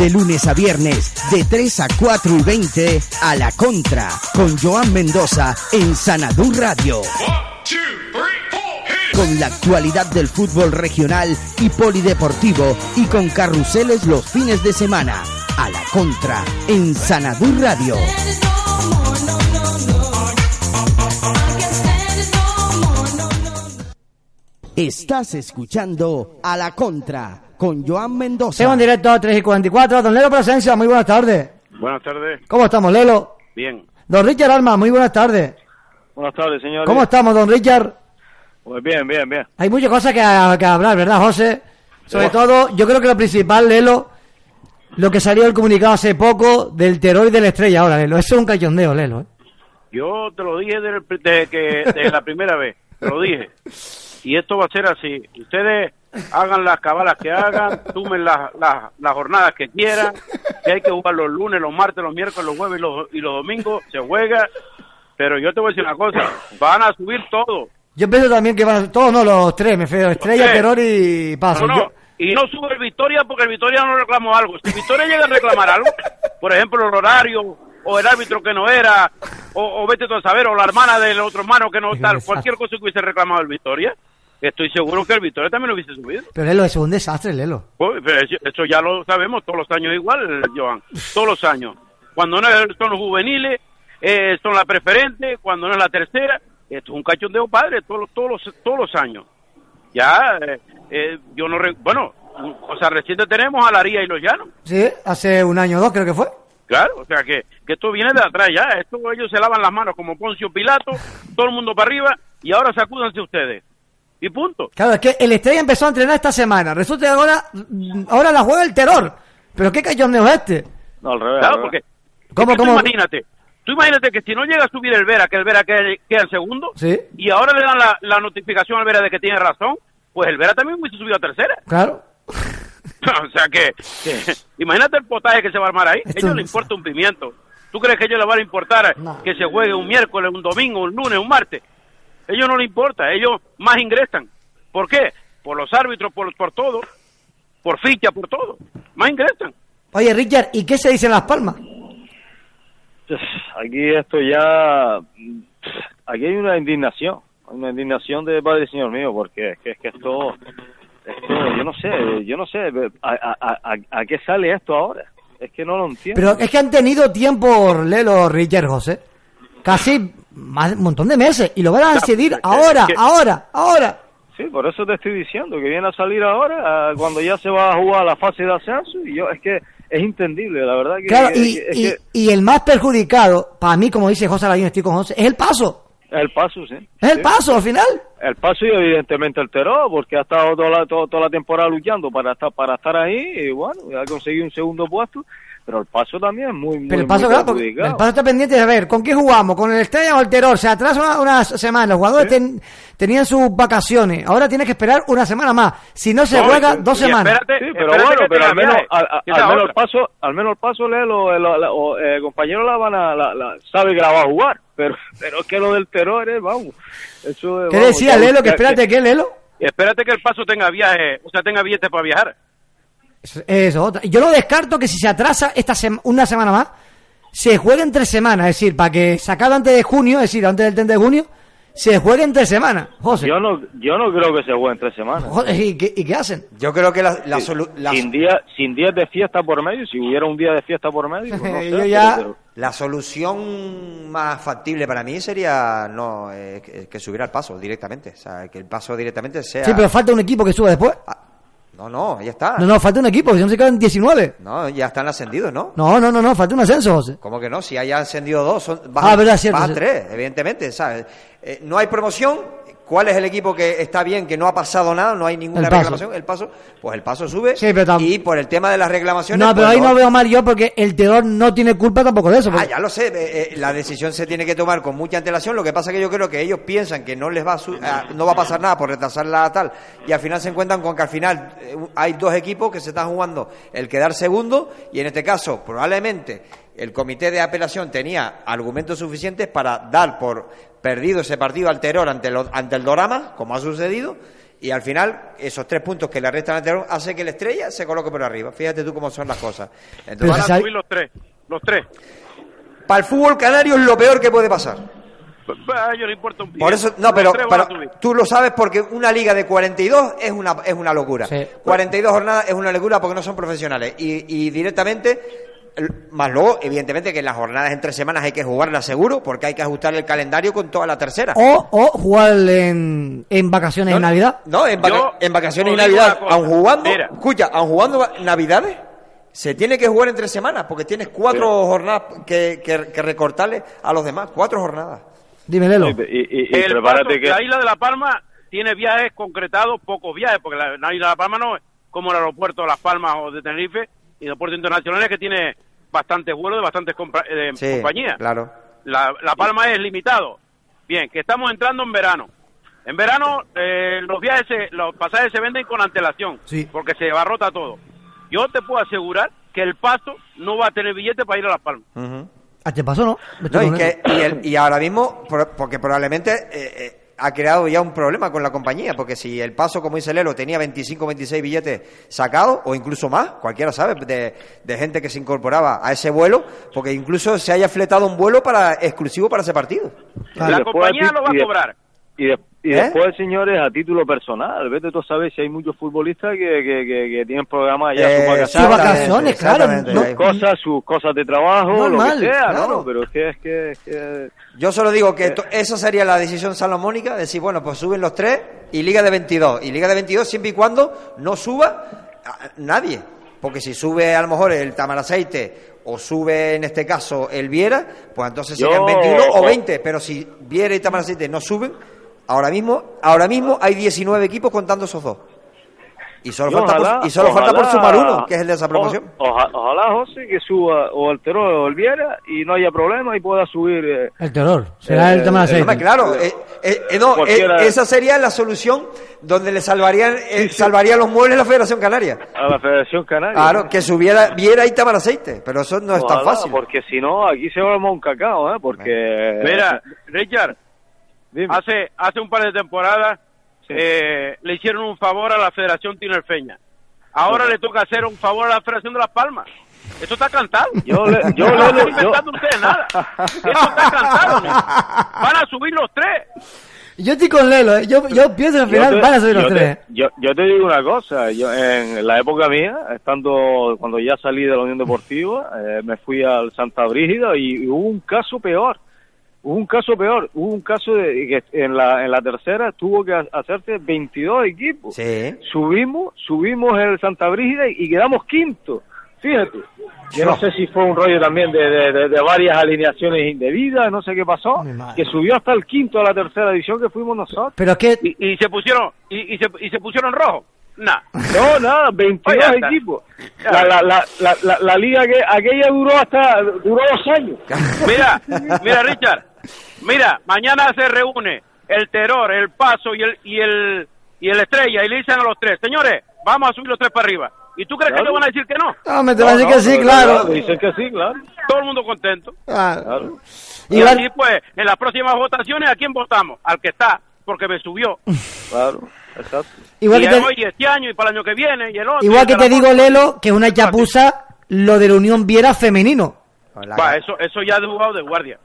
Speaker 1: De lunes a viernes, de 3 a 4 y 20, a la contra, con Joan Mendoza en Sanadú Radio. Con la actualidad del fútbol regional y polideportivo y con carruseles los fines de semana. A la contra, en Sanadú Radio. Estás escuchando A la Contra con Joan Mendoza.
Speaker 2: Estamos en directo a 3 y 44. Don Lelo Presencia, muy buenas tardes.
Speaker 18: Buenas tardes.
Speaker 2: ¿Cómo estamos, Lelo?
Speaker 18: Bien.
Speaker 2: Don Richard Alma, muy buenas tardes.
Speaker 18: Buenas tardes, señor.
Speaker 2: ¿Cómo estamos, don Richard?
Speaker 18: Pues bien, bien, bien.
Speaker 2: Hay muchas cosas que, que hablar, ¿verdad, José? Sobre todo, yo creo que lo principal, Lelo, lo que salió el comunicado hace poco del terror y de la estrella ahora, Lelo. Eso es un cachondeo, Lelo. ¿eh?
Speaker 18: Yo te lo dije desde, el- desde que, desde la primera vez, te lo dije. Y esto va a ser así. Ustedes hagan las cabalas que hagan, sumen las, las, las jornadas que quieran, que hay que jugar los lunes, los martes, los miércoles, los jueves y los, y los domingos, se juega. Pero yo te voy a decir una cosa, van a subir todo.
Speaker 2: Yo pienso también que van todos, no, los tres, me feo, estrella, terror y paso.
Speaker 18: No, no, Y no sube el Victoria porque el Victoria no reclamó algo. Si Victoria llega a reclamar algo, por ejemplo, el horario o el árbitro que no era, o, o vete tú a saber, o la hermana del otro hermano que no tal, cualquier cosa que hubiese reclamado el Victoria, estoy seguro que el Victoria también lo hubiese subido.
Speaker 2: Pero Lelo, eso es un desastre, Lelo.
Speaker 18: Pues, eso- ya lo sabemos todos los años igual, Joan, todos los años. Cuando no son los juveniles, eh, son la preferente, cuando no es la tercera, esto es un cachondeo padre todos, los- todos, los, todos los años. Ya, eh, eh, yo no, re- bueno, o sea, reciente tenemos a Laría y los Llanos,
Speaker 2: Sí, hace un año o dos creo que fue.
Speaker 18: claro, o sea que, que esto viene de atrás ya, esto ellos se lavan las manos como Poncio Pilato, todo el mundo para arriba, y ahora sacúdanse ustedes. Y punto.
Speaker 2: Claro, es que el estrella empezó a entrenar esta semana. Resulta que ahora, ahora la juega el terror. Pero qué cachondeo es este.
Speaker 18: No, al revés. Claro, porque
Speaker 2: ¿Cómo,
Speaker 18: que tú
Speaker 2: cómo?
Speaker 18: imagínate, tú imagínate que si no llega a subir el Vera, que el Vera queda, queda en segundo,
Speaker 2: Sí,
Speaker 18: y ahora le dan la, la notificación al Vera de que tiene razón, pues el Vera también hubiese subido a tercera.
Speaker 2: claro.
Speaker 18: o sea que, que- imagínate el potaje que se va a armar ahí. A ellos les importa un pimiento. ¿Tú crees que a ellos les va a importar que se juegue un miércoles, un domingo, un lunes, un martes? Ellos no les importa, ellos más ingresan. ¿Por qué? Por los árbitros, por, por todo, por ficha, por todo. Más ingresan.
Speaker 2: Oye, Richard, ¿y qué se dice en Las Palmas?
Speaker 19: Aquí esto ya, aquí hay una indignación, una indignación de Padre y Señor mío, porque es que, es que esto, esto, yo no sé, yo no sé, ¿a, a, a, a qué sale esto ahora? Es que no lo entiendo.
Speaker 2: Pero es que han tenido tiempo, Lelo, Richard, José. Casi más, un montón de meses. Y lo van a decidir ahora,
Speaker 19: que-
Speaker 2: ahora, ahora.
Speaker 19: Sí, por eso te estoy diciendo que viene a salir ahora, ah, cuando ya se va a jugar la fase de ascenso, y yo, es que es entendible, la verdad que...
Speaker 2: Claro,
Speaker 19: que-
Speaker 2: y,
Speaker 19: es
Speaker 2: y- el más perjudicado, para mí, como dice José Aladín, estoy con José, es el paso.
Speaker 19: el paso, sí.
Speaker 2: Es el
Speaker 19: Sí.
Speaker 2: paso, al final.
Speaker 19: El paso y evidentemente el Terror, porque ha estado toda la, toda, toda la temporada luchando para estar para estar ahí y bueno, ha conseguido un segundo puesto, pero el paso también es muy, muy,
Speaker 2: Pero el paso,
Speaker 19: muy
Speaker 2: claro, porque
Speaker 19: perjudicado.
Speaker 2: el paso está pendiente de ver con qué jugamos, con el Estrella o el Terror. Se atrasa una, una semana, los jugadores ten- tenían sus vacaciones, ahora tienes que esperar una semana más. Si no se
Speaker 19: No,
Speaker 2: juega,
Speaker 19: y-
Speaker 2: dos
Speaker 19: y
Speaker 2: semanas.
Speaker 19: Sí, pero bueno, pero al menos, al, al- al menos el paso, al menos el paso, Lelo, el, el- o, eh, el compañero la van a, la, la- sabe que la va a jugar, pero, pero es que lo del terror es, vamos, eso es,
Speaker 2: ¿Qué
Speaker 19: vamos,
Speaker 2: decía
Speaker 19: que-
Speaker 2: Lelo? Que
Speaker 19: que-
Speaker 2: espérate, ¿qué, Lelo?
Speaker 18: Espérate que el paso tenga viaje, o sea, tenga billetes para viajar.
Speaker 2: Eso, otra. Yo no descarto que si se atrasa esta sema- una semana más, se juegue entre semanas, es decir, para que sacado antes de junio, es decir, antes del 30 de junio, se juegue entre semanas, José.
Speaker 19: Yo no, yo no creo que se juegue en tres semanas.
Speaker 2: Joder, ¿y, qué, y qué hacen?
Speaker 3: Yo creo que la, la
Speaker 19: Sí,
Speaker 3: solu- la-
Speaker 19: sin día sin días de fiesta por medio si hubiera un día de fiesta por medio pues no sé,
Speaker 2: Yo ya-
Speaker 19: pero-
Speaker 3: La solución más factible para mí sería no eh, que, que subiera el paso directamente, o sea, que el paso directamente sea.
Speaker 2: Sí, pero falta un equipo que suba después.
Speaker 3: No, no, ya está.
Speaker 2: No, no, falta un equipo, si no se quedan 19.
Speaker 3: No, ya están ascendidos, ¿no?
Speaker 2: No, no, no, no, falta un ascenso, José.
Speaker 3: ¿Cómo que no? Si haya ascendido dos, son,
Speaker 2: Ah, verdad, cierto, sí.
Speaker 3: tres, evidentemente, ¿sabes? Eh, no hay promoción. ¿Cuál es el equipo que está bien, que no ha pasado nada, no hay ninguna
Speaker 2: El
Speaker 3: reclamación? El paso, pues el paso sube.
Speaker 2: Sí, pero
Speaker 3: y por el tema de las reclamaciones.
Speaker 2: No, pero
Speaker 3: pues
Speaker 2: ahí no veo mal yo porque el Terror no tiene culpa tampoco de eso.
Speaker 3: Ah,
Speaker 2: porque-
Speaker 3: ya lo sé, eh, eh, la decisión se tiene que tomar con mucha antelación, lo que pasa que yo creo que ellos piensan que no les va a, su- ah, no va a pasar nada por retrasarla tal, y al final se encuentran con que al final eh, hay dos equipos que se están jugando el quedar segundo, y en este caso probablemente el comité de apelación tenía argumentos suficientes para dar por perdido ese partido al Terror ante, lo- ante el Dorama, como ha sucedido, Y al final, esos tres puntos que le restan al Terón hace que la estrella se coloque por arriba. Fíjate tú cómo son las cosas. Entonces,
Speaker 18: Van a subir los tres. Los tres.
Speaker 3: para el fútbol canario es lo peor que puede pasar.
Speaker 18: A ellos les importa un pito.
Speaker 3: Por eso, no, pero, tú lo sabes porque una liga de 42 es una, es una locura. 42 jornadas es una locura porque no son profesionales. Y, y directamente, más luego, evidentemente, que en las jornadas entre semanas hay que jugarlas seguro porque hay que ajustar el calendario con toda la tercera.
Speaker 2: O, o jugar en, en vacaciones en Navidad.
Speaker 3: No, en, vaca-
Speaker 18: Yo
Speaker 3: en vacaciones y Navidad, aun jugando,
Speaker 18: Mira.
Speaker 3: escucha, aun jugando Navidades, se tiene que jugar entre semanas porque tienes cuatro jornadas que, que, que recortarle a los demás, cuatro jornadas.
Speaker 2: Dime, Lelo.
Speaker 19: Y, y- y
Speaker 18: El paso-
Speaker 19: que...
Speaker 18: La isla de La Palma tiene viajes concretados, pocos viajes, porque la, la isla de La Palma no es como el aeropuerto de Las Palmas o de Tenerife y los puertos internacionales que tiene bastantes vuelos de bastantes compa- eh,
Speaker 3: Sí,
Speaker 18: compañías.
Speaker 3: claro.
Speaker 18: La, la Palma es limitado. Bien, que estamos entrando en verano. En verano eh, los viajes, se- los pasajes se venden con antelación,
Speaker 2: Sí.
Speaker 18: porque se abarrota todo. Yo te puedo asegurar que el paso no va a tener billete para ir a Las Palmas.
Speaker 2: ¿A te pasó, no?
Speaker 3: Y, que, y, el- y ahora mismo, por- porque probablemente eh, eh, ha creado ya un problema con la compañía, porque si el paso, como dice Lelo, tenía 25 26 billetes sacados, o incluso más, cualquiera sabe, de, de gente que se incorporaba a ese vuelo, porque incluso se haya fletado un vuelo para exclusivo para ese partido.
Speaker 18: La compañía lo va a cobrar.
Speaker 19: Y, de- y
Speaker 3: ¿Eh?
Speaker 19: después, señores, a título personal, vete tú a saber si hay muchos futbolistas que, que, que, que tienen programadas ya
Speaker 3: Eh,
Speaker 19: sus vacaciones.
Speaker 2: Sus vacaciones, claro. no-
Speaker 19: sus cosas, sus cosas de trabajo,
Speaker 2: Normal,
Speaker 19: lo que sea,
Speaker 3: claro.
Speaker 19: ¿no? Pero es que, es que, es que-
Speaker 3: Yo solo digo que to- esa sería la decisión salomónica, decir, bueno, pues suben los tres y Liga de 22. Y Liga de 22 siempre y cuando no suba a- nadie. Porque si sube a lo mejor el Tamaraceite o sube en este caso el Viera, pues entonces
Speaker 19: Yo-
Speaker 3: serían 21 o 20. Pero si Viera y Tamaraceite no suben, ahora mismo, ahora mismo hay 19 equipos contando esos dos. Y solo, falta,
Speaker 19: ojalá-
Speaker 3: por, y solo falta por
Speaker 19: ojalá-
Speaker 3: sumar uno, que es el de esa promoción.
Speaker 19: o- oja- ojalá, José, que suba o el Terror o el Viera y no haya problema y pueda subir. eh,
Speaker 2: El terror. Será
Speaker 19: Eh,
Speaker 2: el tema de aceite.
Speaker 3: claro, eh, eh, eh, no, eh,
Speaker 19: Cualquiera-
Speaker 3: esa sería la solución donde le salvarían, eh, salvaría los muebles la Federación Canaria.
Speaker 19: a la Federación Canaria.
Speaker 3: Claro, que subiera, viera y aceite, pero eso no es tan
Speaker 19: Ojalá,
Speaker 3: fácil.
Speaker 19: Porque si no, aquí se va un cacao, ¿eh? Porque.
Speaker 18: Mira, Richard,
Speaker 19: Dime.
Speaker 18: hace, hace un par de temporadas eh, le hicieron un favor a la Federación Tinerfeña. Ahora le toca hacer un favor a la Federación de Las Palmas. Esto está cantado.
Speaker 19: Yo le- yo
Speaker 18: no
Speaker 19: le-
Speaker 18: están
Speaker 19: yo-
Speaker 18: inventando ustedes nada. Esto está cantado. ¿no? Van a subir los tres.
Speaker 2: Yo estoy con Lelo, ¿eh? yo, yo pienso que al final
Speaker 19: Yo te-
Speaker 2: van a subir los
Speaker 19: yo te-
Speaker 2: tres.
Speaker 19: yo, yo te digo una cosa, yo en la época mía, estando cuando ya salí de la Unión Deportiva, eh, me fui al Santa Brígida y hubo un caso peor. Hubo un caso peor, hubo un caso de que en la en la tercera tuvo que ha- hacerse 22 equipos.
Speaker 3: Sí.
Speaker 19: Subimos, subimos el Santa Brígida y, quedamos quinto. Fíjate. Yo no sé si fue un rollo también de, de- de- varias alineaciones indebidas, no sé qué pasó, que subió hasta el quinto a la tercera división que fuimos nosotros.
Speaker 2: Pero es que
Speaker 18: Y, y se pusieron y, y se, y se pusieron rojo. Nah.
Speaker 19: No, nada, 22
Speaker 18: Pues ya está.
Speaker 19: equipos. La, la, la, la, la, liga que aquella duró hasta duró dos años.
Speaker 18: Mira, mira, Richard. Mira, mañana se reúne el Terror, el Paso y el y el y el Estrella y le dicen a los tres, señores, vamos a subir los tres para arriba. ¿Y tú crees que
Speaker 19: Claro.
Speaker 18: le van a decir que no?
Speaker 2: No, me te va a decir que sí, claro.
Speaker 19: Dicen que sí, claro.
Speaker 18: Todo el mundo contento.
Speaker 2: Ah,
Speaker 19: claro.
Speaker 18: Y así pues, en las próximas votaciones, ¿a quién votamos? Al que está, porque me subió.
Speaker 19: Claro, exacto.
Speaker 2: Igual
Speaker 18: y
Speaker 2: que te-
Speaker 18: hoy, este año, y para el año que viene, y el otro.
Speaker 2: Igual que te digo. Lelo, que es una chapuza lo de la Unión Viera femenino.
Speaker 18: Va, eso, eso ya de jugado de guardia.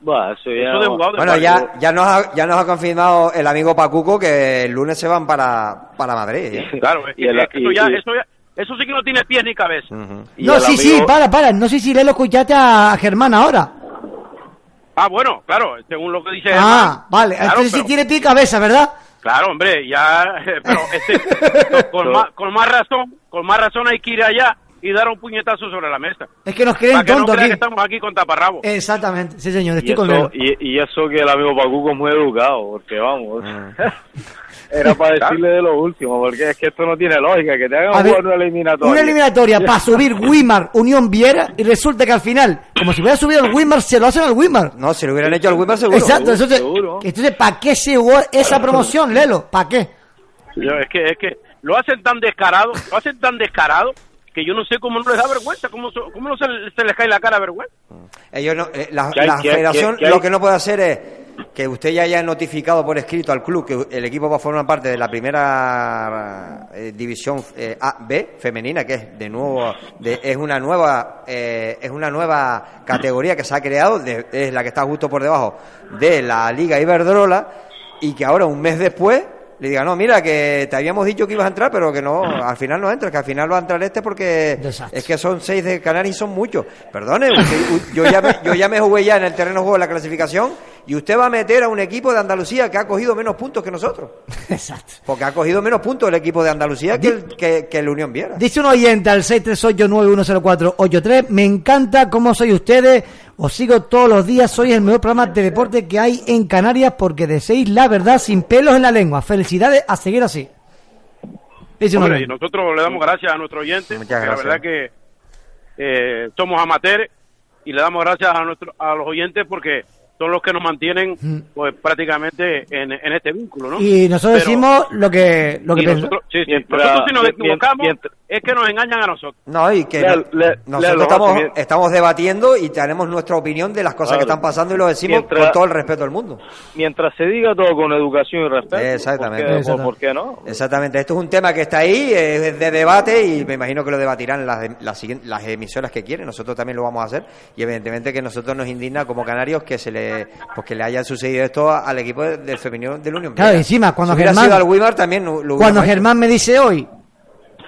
Speaker 19: Eso ya.
Speaker 18: Eso de jugado de
Speaker 3: Bueno,
Speaker 18: guardia.
Speaker 3: ya, ya, nos ha, ya nos ha confirmado el amigo Pacuco que el lunes se van para, para Madrid. ¿eh?
Speaker 18: Claro, es que
Speaker 19: Y el-
Speaker 18: eso,
Speaker 19: y-
Speaker 18: ya,
Speaker 19: y-
Speaker 18: eso ya, eso sí que no tiene pies ni cabeza.
Speaker 2: No, sí, sí,
Speaker 19: amigo-
Speaker 2: para, para. No sé si Lelo escuchaste a Germán ahora.
Speaker 18: Ah, bueno, claro, según lo que dice.
Speaker 2: Ah, vale.
Speaker 18: Claro,
Speaker 2: Entonces sí
Speaker 18: pero-
Speaker 2: tiene pie y cabeza, ¿verdad?
Speaker 18: Claro, hombre, ya, pero este, con, más, con más razón, con más razón hay que ir allá y dar un puñetazo sobre la mesa.
Speaker 2: Es que nos creen
Speaker 18: Para que no
Speaker 2: tontos
Speaker 18: crean
Speaker 2: aquí.
Speaker 18: que estamos aquí con taparrabos.
Speaker 2: Exactamente. Sí, señor,
Speaker 19: Y
Speaker 2: estoy con
Speaker 19: eso,
Speaker 2: Lelo.
Speaker 19: y, y eso que el amigo Pacuco es muy educado, porque vamos,
Speaker 2: Ah.
Speaker 19: era para decirle de lo último, porque es que esto no tiene lógica, que te hagan
Speaker 2: A ver,
Speaker 19: jugar una eliminatoria.
Speaker 2: Una eliminatoria para subir Wimar, Unión Viera, y resulta que al final, como si hubiera subido el Wimar, se lo hacen al Wimar.
Speaker 3: No, si lo hubieran hecho al Wimar seguro.
Speaker 2: Exacto, entonces,
Speaker 19: seguro.
Speaker 2: entonces ¿para qué se jugó esa promoción, Lelo? ¿Para qué?
Speaker 18: Yo, es que es que lo hacen tan descarado, lo hacen tan descarado que yo no sé cómo no les da vergüenza, cómo, so- cómo no se, se les cae la cara de vergüenza.
Speaker 3: Ellos no, eh, la, la federación lo que no puede hacer es que usted ya haya notificado por escrito al club que el equipo va a formar parte de la primera eh, división eh, A B femenina que es de nuevo de- es una nueva eh, es una nueva categoría que se ha creado es la que está justo por debajo de la Liga Iberdrola y que ahora un mes después le diga no mira que te habíamos dicho que ibas a entrar pero que no al final no entras que al final va a entrar este porque es que son seis de Canarias y son muchos. Perdone usted- yo ya me, yo ya me jugué ya en el terreno de juego de la clasificación y usted va a meter a un equipo de Andalucía que ha cogido menos puntos que nosotros
Speaker 2: Exacto.
Speaker 3: porque ha cogido menos puntos el equipo de Andalucía que el, que, que el Unión Viera.
Speaker 2: Dice un oyente al 638910483, me encanta cómo sois ustedes, os sigo todos los días, soy el mejor programa de deporte que hay en Canarias porque deseéis la verdad sin pelos en la lengua. Felicidades a seguir así. Dice un
Speaker 18: Hombre, y
Speaker 2: oyente.
Speaker 18: nosotros le damos gracias a nuestro oyente. porque
Speaker 3: gracias.
Speaker 18: La verdad que eh, somos amateurs y le damos gracias a, nuestro, a los oyentes porque son los que nos mantienen pues prácticamente en, en este vínculo, ¿no?
Speaker 2: Y nosotros
Speaker 18: Pero-
Speaker 2: decimos lo que, lo que
Speaker 18: nosotros, sí, sí,
Speaker 19: Mientras-
Speaker 18: nosotros si nos equivocamos
Speaker 19: mientras-
Speaker 18: es que nos engañan a nosotros.
Speaker 3: No, y que
Speaker 19: Le-
Speaker 3: no-
Speaker 19: le-
Speaker 3: nosotros
Speaker 19: le-
Speaker 3: estamos, estamos debatiendo y tenemos nuestra opinión de las cosas que están pasando y lo decimos
Speaker 19: Mientras-
Speaker 3: con todo el respeto del mundo.
Speaker 19: Mientras se diga todo con educación y respeto,
Speaker 3: Exactamente.
Speaker 19: ¿por qué, por- por qué no?
Speaker 3: Exactamente, esto es un tema que está ahí, es de debate y me imagino que lo debatirán las, las, las emisoras que quieren, nosotros también lo vamos a hacer y evidentemente que nosotros nos indigna como canarios que se le pues que le haya sucedido esto al equipo de- del femenino del Unión.
Speaker 2: Claro, encima, cuando
Speaker 3: si
Speaker 2: Germán-
Speaker 3: sido al Weimar también lo lo
Speaker 2: Cuando
Speaker 3: hubiéramos hecho.
Speaker 2: Germán me dice hoy,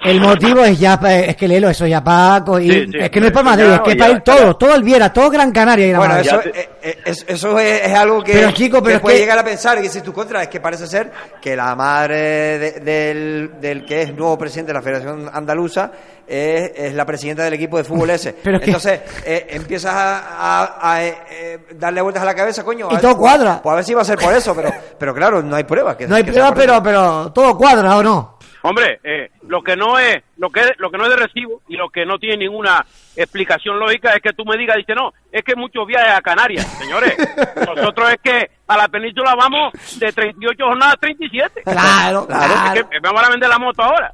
Speaker 2: el motivo es ya, pa- es que léelo eso ya Paco, y
Speaker 3: Sí, sí,
Speaker 2: es que no es para
Speaker 3: ya,
Speaker 2: Madrid, es que
Speaker 3: ya,
Speaker 2: para ir
Speaker 3: ya.
Speaker 2: todo, todo el Viera, todo Gran Canaria. ir a
Speaker 3: Bueno, eso, eh, eh, es, eso es, es algo que,
Speaker 2: Pero, chico, pero
Speaker 3: que
Speaker 2: es
Speaker 3: puede
Speaker 2: que-
Speaker 3: llegar a pensar y dices tu contra, es que parece ser que la madre de- del, del que es nuevo presidente de la Federación Andaluza es, es la presidenta del equipo de fútbol ese.
Speaker 2: Pero es que-
Speaker 3: Entonces, eh, empiezas a, a- a, eh, eh, darle vueltas a la cabeza, coño. a
Speaker 2: Y
Speaker 3: ver-
Speaker 2: todo cuadra.
Speaker 3: Pues a ver si va a ser por eso, pero, pero claro, no hay pruebas. Que,
Speaker 2: no hay
Speaker 3: que sea
Speaker 2: prueba,
Speaker 3: por eso.
Speaker 2: pero, pero todo cuadra, ¿o no?
Speaker 18: Hombre, eh, lo que no es lo que lo que no es de recibo y lo que no tiene ninguna explicación lógica es que tú me digas, dice, no, es que muchos viajes a Canarias, señores. Nosotros es que a la península vamos de 38 jornadas a 37.
Speaker 2: Claro, claro.
Speaker 18: Es que me van a vender la moto ahora.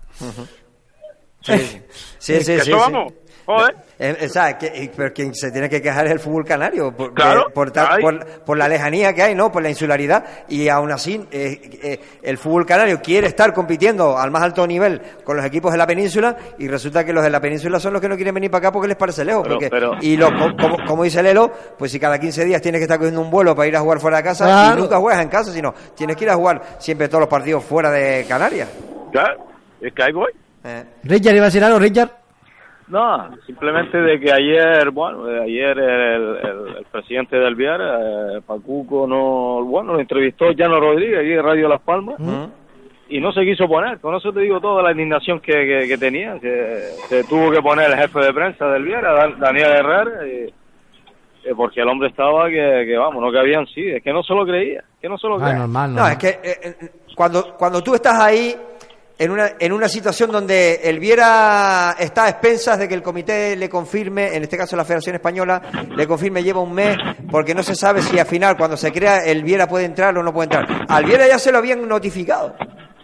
Speaker 3: Sí, sí, sí. Sí, sí.
Speaker 18: vamos, joder.
Speaker 3: Eh, eh, ¿sabes? Que- y- pero quien se tiene que quejar es el fútbol canario por,
Speaker 18: Claro,
Speaker 3: de- por, ta- por, por la lejanía que hay, ¿no? Por la insularidad y aún así eh, eh, el fútbol canario quiere estar compitiendo al más alto nivel con los equipos de la península y resulta que los de la península son los que no quieren venir para acá porque les parece lejos.
Speaker 19: Pero-
Speaker 3: porque-
Speaker 19: pero-
Speaker 3: y como, como dice Lelo, pues si cada 15 días tienes que estar cogiendo un vuelo para ir a jugar fuera de casa
Speaker 2: Claro.
Speaker 3: y nunca juegas en casa, sino tienes que ir a jugar siempre todos los partidos fuera de Canarias.
Speaker 18: Claro, es que ahí voy.
Speaker 3: Eh,
Speaker 2: Richard, ¿iba a decir algo, Richard?
Speaker 19: No, simplemente de que ayer, bueno, ayer el, el- el presidente del Viar, eh, Pacuco, no, bueno, lo entrevistó Llano Rodríguez aquí en Radio Las Palmas y no se quiso poner. Con eso te digo toda la indignación que, que, que tenía, que se tuvo que poner el jefe de prensa del Viera, Dan- Daniel Herrera, y- eh, porque el hombre estaba que, que, vamos, no cabía en sí, es que no se lo creía, que no se lo
Speaker 2: Ah,
Speaker 19: creía.
Speaker 2: normal,
Speaker 3: No, es que eh, eh, cuando, cuando tú estás ahí en una, en una situación donde el Viera está a expensas de que el comité le confirme, en este caso la Federación Española, le confirme lleva un mes, porque no se sabe si al final, cuando se crea, el Viera puede entrar o no puede entrar. Al Viera ya se lo habían notificado.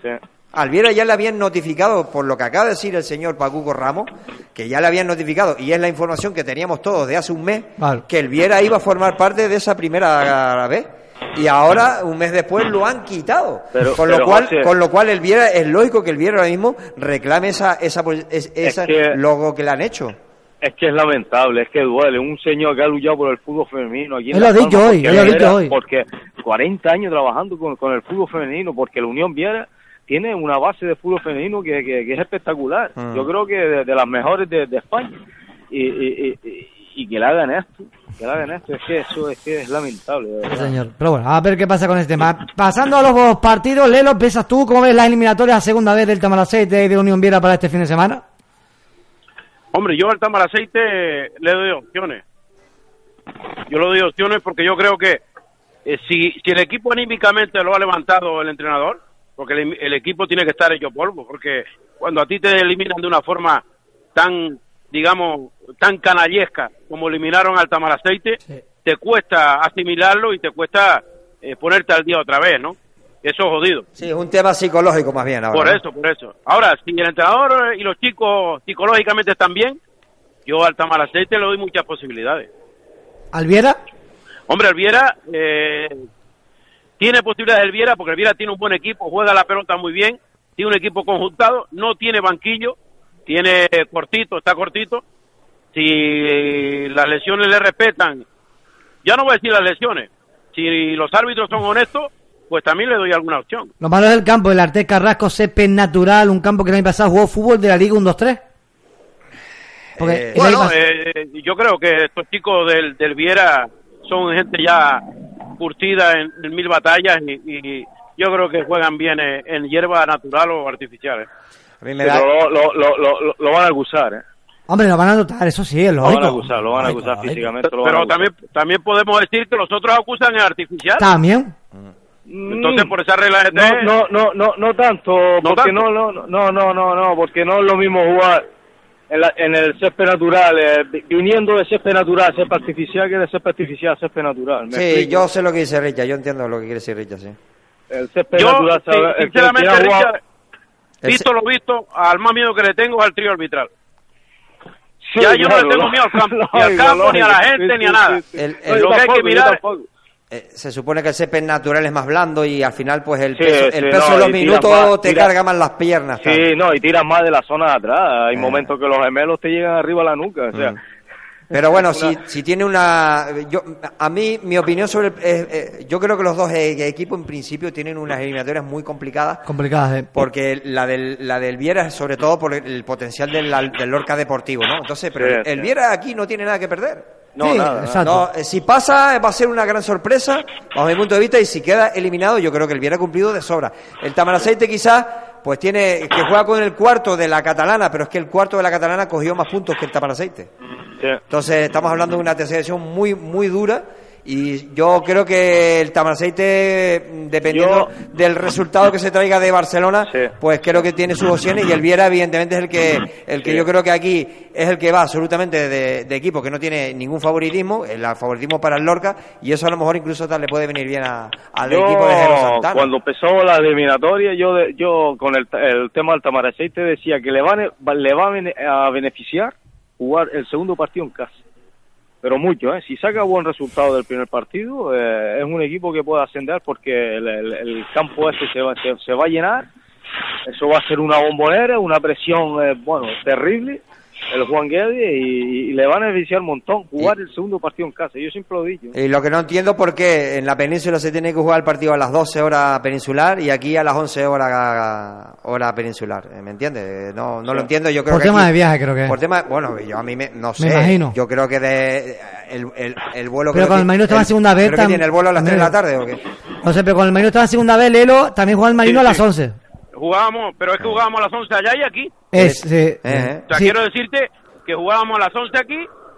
Speaker 19: Sí.
Speaker 3: Al Viera ya le habían notificado, por lo que acaba de decir el señor Pacuco Ramos, que ya le habían notificado, y es la información que teníamos todos de hace un mes, que el Viera iba a formar parte de esa primera vez. Y ahora, un mes después, lo han quitado.
Speaker 19: Pero-
Speaker 3: con, lo
Speaker 19: pero,
Speaker 3: cual,
Speaker 19: José-
Speaker 3: con lo cual, el Viera, es lógico que el Viera ahora mismo reclame esa, esa, es- esa
Speaker 19: que-
Speaker 3: logo que le han hecho.
Speaker 19: Es que es lamentable, es que duele. Un señor que ha luchado por el fútbol femenino aquí en
Speaker 2: lo ha dicho hoy, lo ha dicho hoy.
Speaker 19: Porque 40 años trabajando con, con el fútbol femenino, porque la Unión Viera tiene una base de fútbol femenino que, que- que es espectacular.
Speaker 3: Mm.
Speaker 19: Yo creo que de, de las mejores de, de España. Y, y, y- y que le hagan esto, que le hagan esto, es que eso es que es lamentable.
Speaker 2: Sí, señor. Pero bueno, a ver qué pasa con este tema. Pasando a los partidos, Lelo, ¿piensas tú cómo ves las eliminatorias a segunda vez del Tamaraceite y de Unión Viera para este fin de semana?
Speaker 18: Hombre, yo al Tamaraceite le doy opciones. Yo le doy opciones porque yo creo que eh, si, si el equipo anímicamente lo ha levantado el entrenador, porque el, el equipo tiene que estar hecho polvo, porque cuando a ti te eliminan de una forma tan, digamos, tan canallesca como eliminaron al Tamaraceite, te cuesta asimilarlo y te cuesta eh, ponerte al día otra vez, ¿no? Eso es jodido.
Speaker 3: Sí, es un tema psicológico más bien ahora.
Speaker 18: Por eso, por eso. Ahora, si el entrenador y los chicos psicológicamente están bien, yo al Tamaraceite le doy muchas posibilidades.
Speaker 2: ¿Alviera?
Speaker 18: Hombre, Alviera, eh, Tiene posibilidades el Viera, porque el Viera tiene un buen equipo, juega la pelota muy bien, tiene un equipo conjuntado, no tiene banquillo, tiene cortito, está cortito. Si las lesiones le respetan, ya no voy a decir las lesiones, si los árbitros son honestos, pues también le doy alguna opción.
Speaker 2: Lo malo es el campo, el Arte Carrasco, césped natural, un campo que el año pasado jugó fútbol de la Liga 1-2-3. Porque
Speaker 18: Eh, bueno, eh, yo creo que estos chicos del, del Viera son gente ya curtida en, en mil batallas y, y yo creo que juegan bien eh, en hierba natural o artificial. eh.
Speaker 19: Pero lo, lo, lo, lo, lo van a acusar, ¿eh?
Speaker 2: Hombre, lo van a notar, eso sí, es
Speaker 19: Lo van a
Speaker 2: lógico.
Speaker 19: acusar, lo van a
Speaker 2: Lógico,
Speaker 19: acusar
Speaker 2: lógico.
Speaker 19: físicamente.
Speaker 18: Pero
Speaker 19: acusar.
Speaker 18: también también podemos decir que los otros acusan en artificial.
Speaker 2: También.
Speaker 18: Entonces, por esa regla de
Speaker 19: No,
Speaker 18: tres-
Speaker 19: no, no, no, no tanto, porque
Speaker 18: tanto.
Speaker 19: no, no, no, no, no, no, porque no es lo mismo jugar en, la- en el césped natural, eh, vi- viniendo de césped natural, a césped artificial, que de césped artificial a césped natural. ¿me
Speaker 3: Sí,
Speaker 19: explico?
Speaker 3: yo sé lo que dice Richa, yo entiendo lo que quiere decir Richa, sí.
Speaker 19: El césped
Speaker 18: Yo,
Speaker 19: natural,
Speaker 18: sí,
Speaker 19: sabe- el que-
Speaker 18: sinceramente,
Speaker 19: que ha jugado-
Speaker 18: Richard, visto lo visto, al más miedo que le tengo es al trío arbitral.
Speaker 19: Sí,
Speaker 18: ya yo no le tengo miedo al campo, ni al
Speaker 19: lógico,
Speaker 18: campo, ni a la gente,
Speaker 19: sí,
Speaker 18: ni a nada.
Speaker 19: sí, sí.
Speaker 3: El-
Speaker 19: No,
Speaker 3: el-
Speaker 19: yo
Speaker 18: lo que hay que mirar-.
Speaker 3: Eh, se supone que el césped natural es más blando y al final pues el
Speaker 19: Sí,
Speaker 3: peso,
Speaker 19: sí,
Speaker 3: el peso
Speaker 19: no,
Speaker 3: de los minutos
Speaker 19: más,
Speaker 3: te
Speaker 19: tira-
Speaker 3: carga más las piernas. tal.
Speaker 19: Sí, no, y tiras más de la zona de atrás. Hay
Speaker 3: Eh.
Speaker 19: momentos que los gemelos te llegan arriba a la nuca, o sea.
Speaker 3: Mm. Pero bueno, si, si tiene una... Yo, a mí, mi opinión sobre... el- eh, eh, yo creo que los dos eh, equipos en principio tienen unas eliminatorias muy complicadas
Speaker 2: Complicadas, eh.
Speaker 3: porque la del, la del Viera es sobre todo por el potencial del, del Lorca Deportivo, ¿no? Entonces, pero el. Viera aquí no tiene nada que perder.
Speaker 19: No,
Speaker 2: Sí,
Speaker 19: nada.
Speaker 2: exacto.
Speaker 3: No, si pasa va a ser una gran sorpresa, bajo mi punto de vista, y si queda eliminado, yo creo que el Viera ha cumplido de sobra. El Tamaraceite quizás, pues tiene que juega con el cuarto de la catalana, pero es que el cuarto de la catalana cogió más puntos que el Tamaraceite.
Speaker 19: Sí.
Speaker 3: Entonces estamos hablando de una tercera edición muy muy dura y yo creo que el Tamaraceite, mm, dependiendo
Speaker 19: Yo-
Speaker 3: del resultado que se traiga de Barcelona,
Speaker 19: Sí.
Speaker 3: pues creo que tiene sus opciones y el Viera evidentemente es el que el que
Speaker 19: Sí.
Speaker 3: yo creo que aquí es el que va absolutamente de, de equipo que no tiene ningún favoritismo, el favoritismo para el Lorca y eso a lo mejor incluso tal le puede venir bien a- al equipo de Jero Santana.
Speaker 19: cuando empezó la eliminatoria, yo de- yo con el, el tema del Tamaraceite decía que le, van, le va a beneficiar jugar el segundo partido en casa. Pero mucho, ¿eh? Si saca buen resultado del primer partido, eh, es un equipo que puede ascender porque el, campo este se va, se va a llenar. Eso va a ser una bombonera, una presión, eh, bueno, terrible. El Juan Guedes y, y le va a beneficiar un montón jugar el segundo partido en casa. Yo siempre lo he dicho.
Speaker 3: Y lo que no entiendo por qué en la península se tiene que jugar el partido a las 12 horas peninsular y aquí a las 11 horas hora peninsular. ¿Me entiendes? No, no lo entiendo. Yo creo
Speaker 2: Por
Speaker 3: que
Speaker 2: tema
Speaker 3: aquí-
Speaker 2: de viaje, creo que es.
Speaker 3: Por tema, bueno, yo a mí me, no sé.
Speaker 2: imagino.
Speaker 3: Yo creo que de, el, el, el vuelo
Speaker 2: Pero con
Speaker 3: que-
Speaker 2: el Marino estaba en segunda vez,
Speaker 3: creo que tiene el vuelo a las 3 de la
Speaker 2: también.
Speaker 3: tarde o qué.
Speaker 2: No sé, pero con el Marino estaba en segunda vez, Lelo, también juega el Marino
Speaker 18: Sí,
Speaker 2: a las
Speaker 18: sí.
Speaker 2: 11.
Speaker 18: Jugábamos, pero es que jugábamos a las 11 allá y aquí.
Speaker 2: Es, sí.
Speaker 3: Eh, eh.
Speaker 18: O sea,
Speaker 2: Sí.
Speaker 18: quiero decirte que jugábamos a las 11 aquí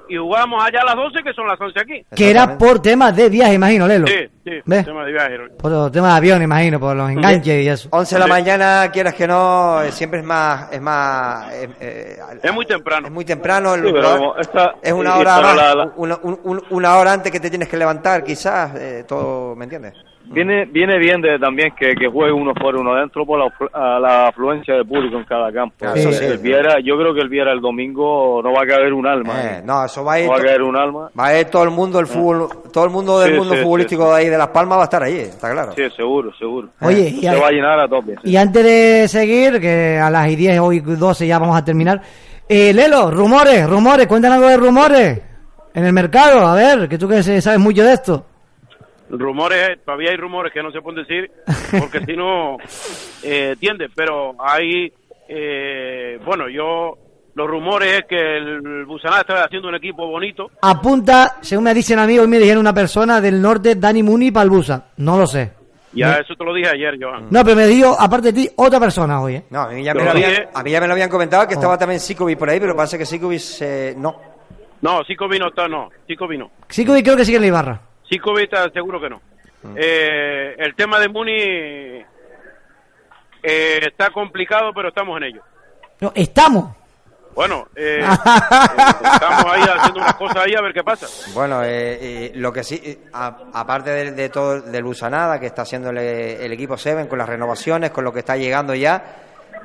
Speaker 18: y jugábamos allá a las 12, que son las 11 aquí.
Speaker 2: Que era por temas de viaje, imagino, Lelo.
Speaker 18: Sí, sí,
Speaker 2: ¿Ves?
Speaker 18: tema de viaje.
Speaker 2: Por temas de avión, imagino, por los enganches y eso.
Speaker 3: 11 de la mañana, quieras que no, eh, siempre es más, es más, eh, eh,
Speaker 18: Es muy temprano.
Speaker 3: es muy temprano. el-
Speaker 19: Sí, pero como esta-
Speaker 3: es una
Speaker 19: sí,
Speaker 3: hora
Speaker 19: la- la-
Speaker 3: una, un- un- una hora antes que te tienes que levantar, quizás, eh, todo, ¿me entiendes?
Speaker 19: Viene, viene bien de, también que, que juegue uno fuera uno dentro por la, la afluencia de público en cada campo.
Speaker 3: Claro, eso sí.
Speaker 19: el Viera, yo creo que el Viera el domingo no va a caber un alma.
Speaker 3: Eh,
Speaker 19: ¿eh?
Speaker 3: no, eso va a ir,
Speaker 19: No va a caer un alma.
Speaker 3: va a ir todo el mundo, el fútbol, todo el mundo del
Speaker 19: Sí,
Speaker 3: mundo
Speaker 19: sí,
Speaker 3: futbolístico de ahí de Las Palmas va a estar allí, está claro.
Speaker 19: Sí, seguro, seguro.
Speaker 2: Oye, y,
Speaker 19: Se
Speaker 2: a-
Speaker 19: va a llenar a tope. sí.
Speaker 2: y antes de seguir, que a las 10, hoy 12 ya vamos a terminar. Eh, Lelo, rumores, rumores, cuéntanos algo de rumores en el mercado, a ver, que tú que sabes mucho de esto.
Speaker 18: Rumores, todavía hay rumores que no se pueden decir, porque si no, eh, entiende, pero hay, eh, bueno, yo, los rumores es que el Busanada está haciendo un equipo bonito,
Speaker 2: Apunta, según me dicen amigos, y me dijeron una persona del norte, Dani Muni Palbusa. No lo sé.
Speaker 18: ya
Speaker 2: Me-
Speaker 18: eso te lo dije ayer, Joan.
Speaker 2: No, pero me dijo, aparte de ti, otra persona hoy. ¿eh?
Speaker 3: No, a mí ya, me lo, habían,
Speaker 18: dije.
Speaker 3: a mí ya me lo habían comentado que
Speaker 2: Oh.
Speaker 3: estaba también Sikovic por ahí, pero parece que Sikovic eh, no.
Speaker 18: No, Cico vino está, no, vino.
Speaker 2: Sí, que creo que sigue en la Ibarra.
Speaker 18: Cico está seguro que no. Eh, el tema de Muni eh, está complicado, pero estamos en ello.
Speaker 2: No, estamos.
Speaker 18: Bueno, eh, eh, estamos ahí haciendo unas cosas ahí a ver qué pasa.
Speaker 3: Bueno, eh, eh, lo que sí, eh, a- aparte de, de todo del Busanada que está haciendo el, el equipo Seven con las renovaciones, con lo que está llegando ya,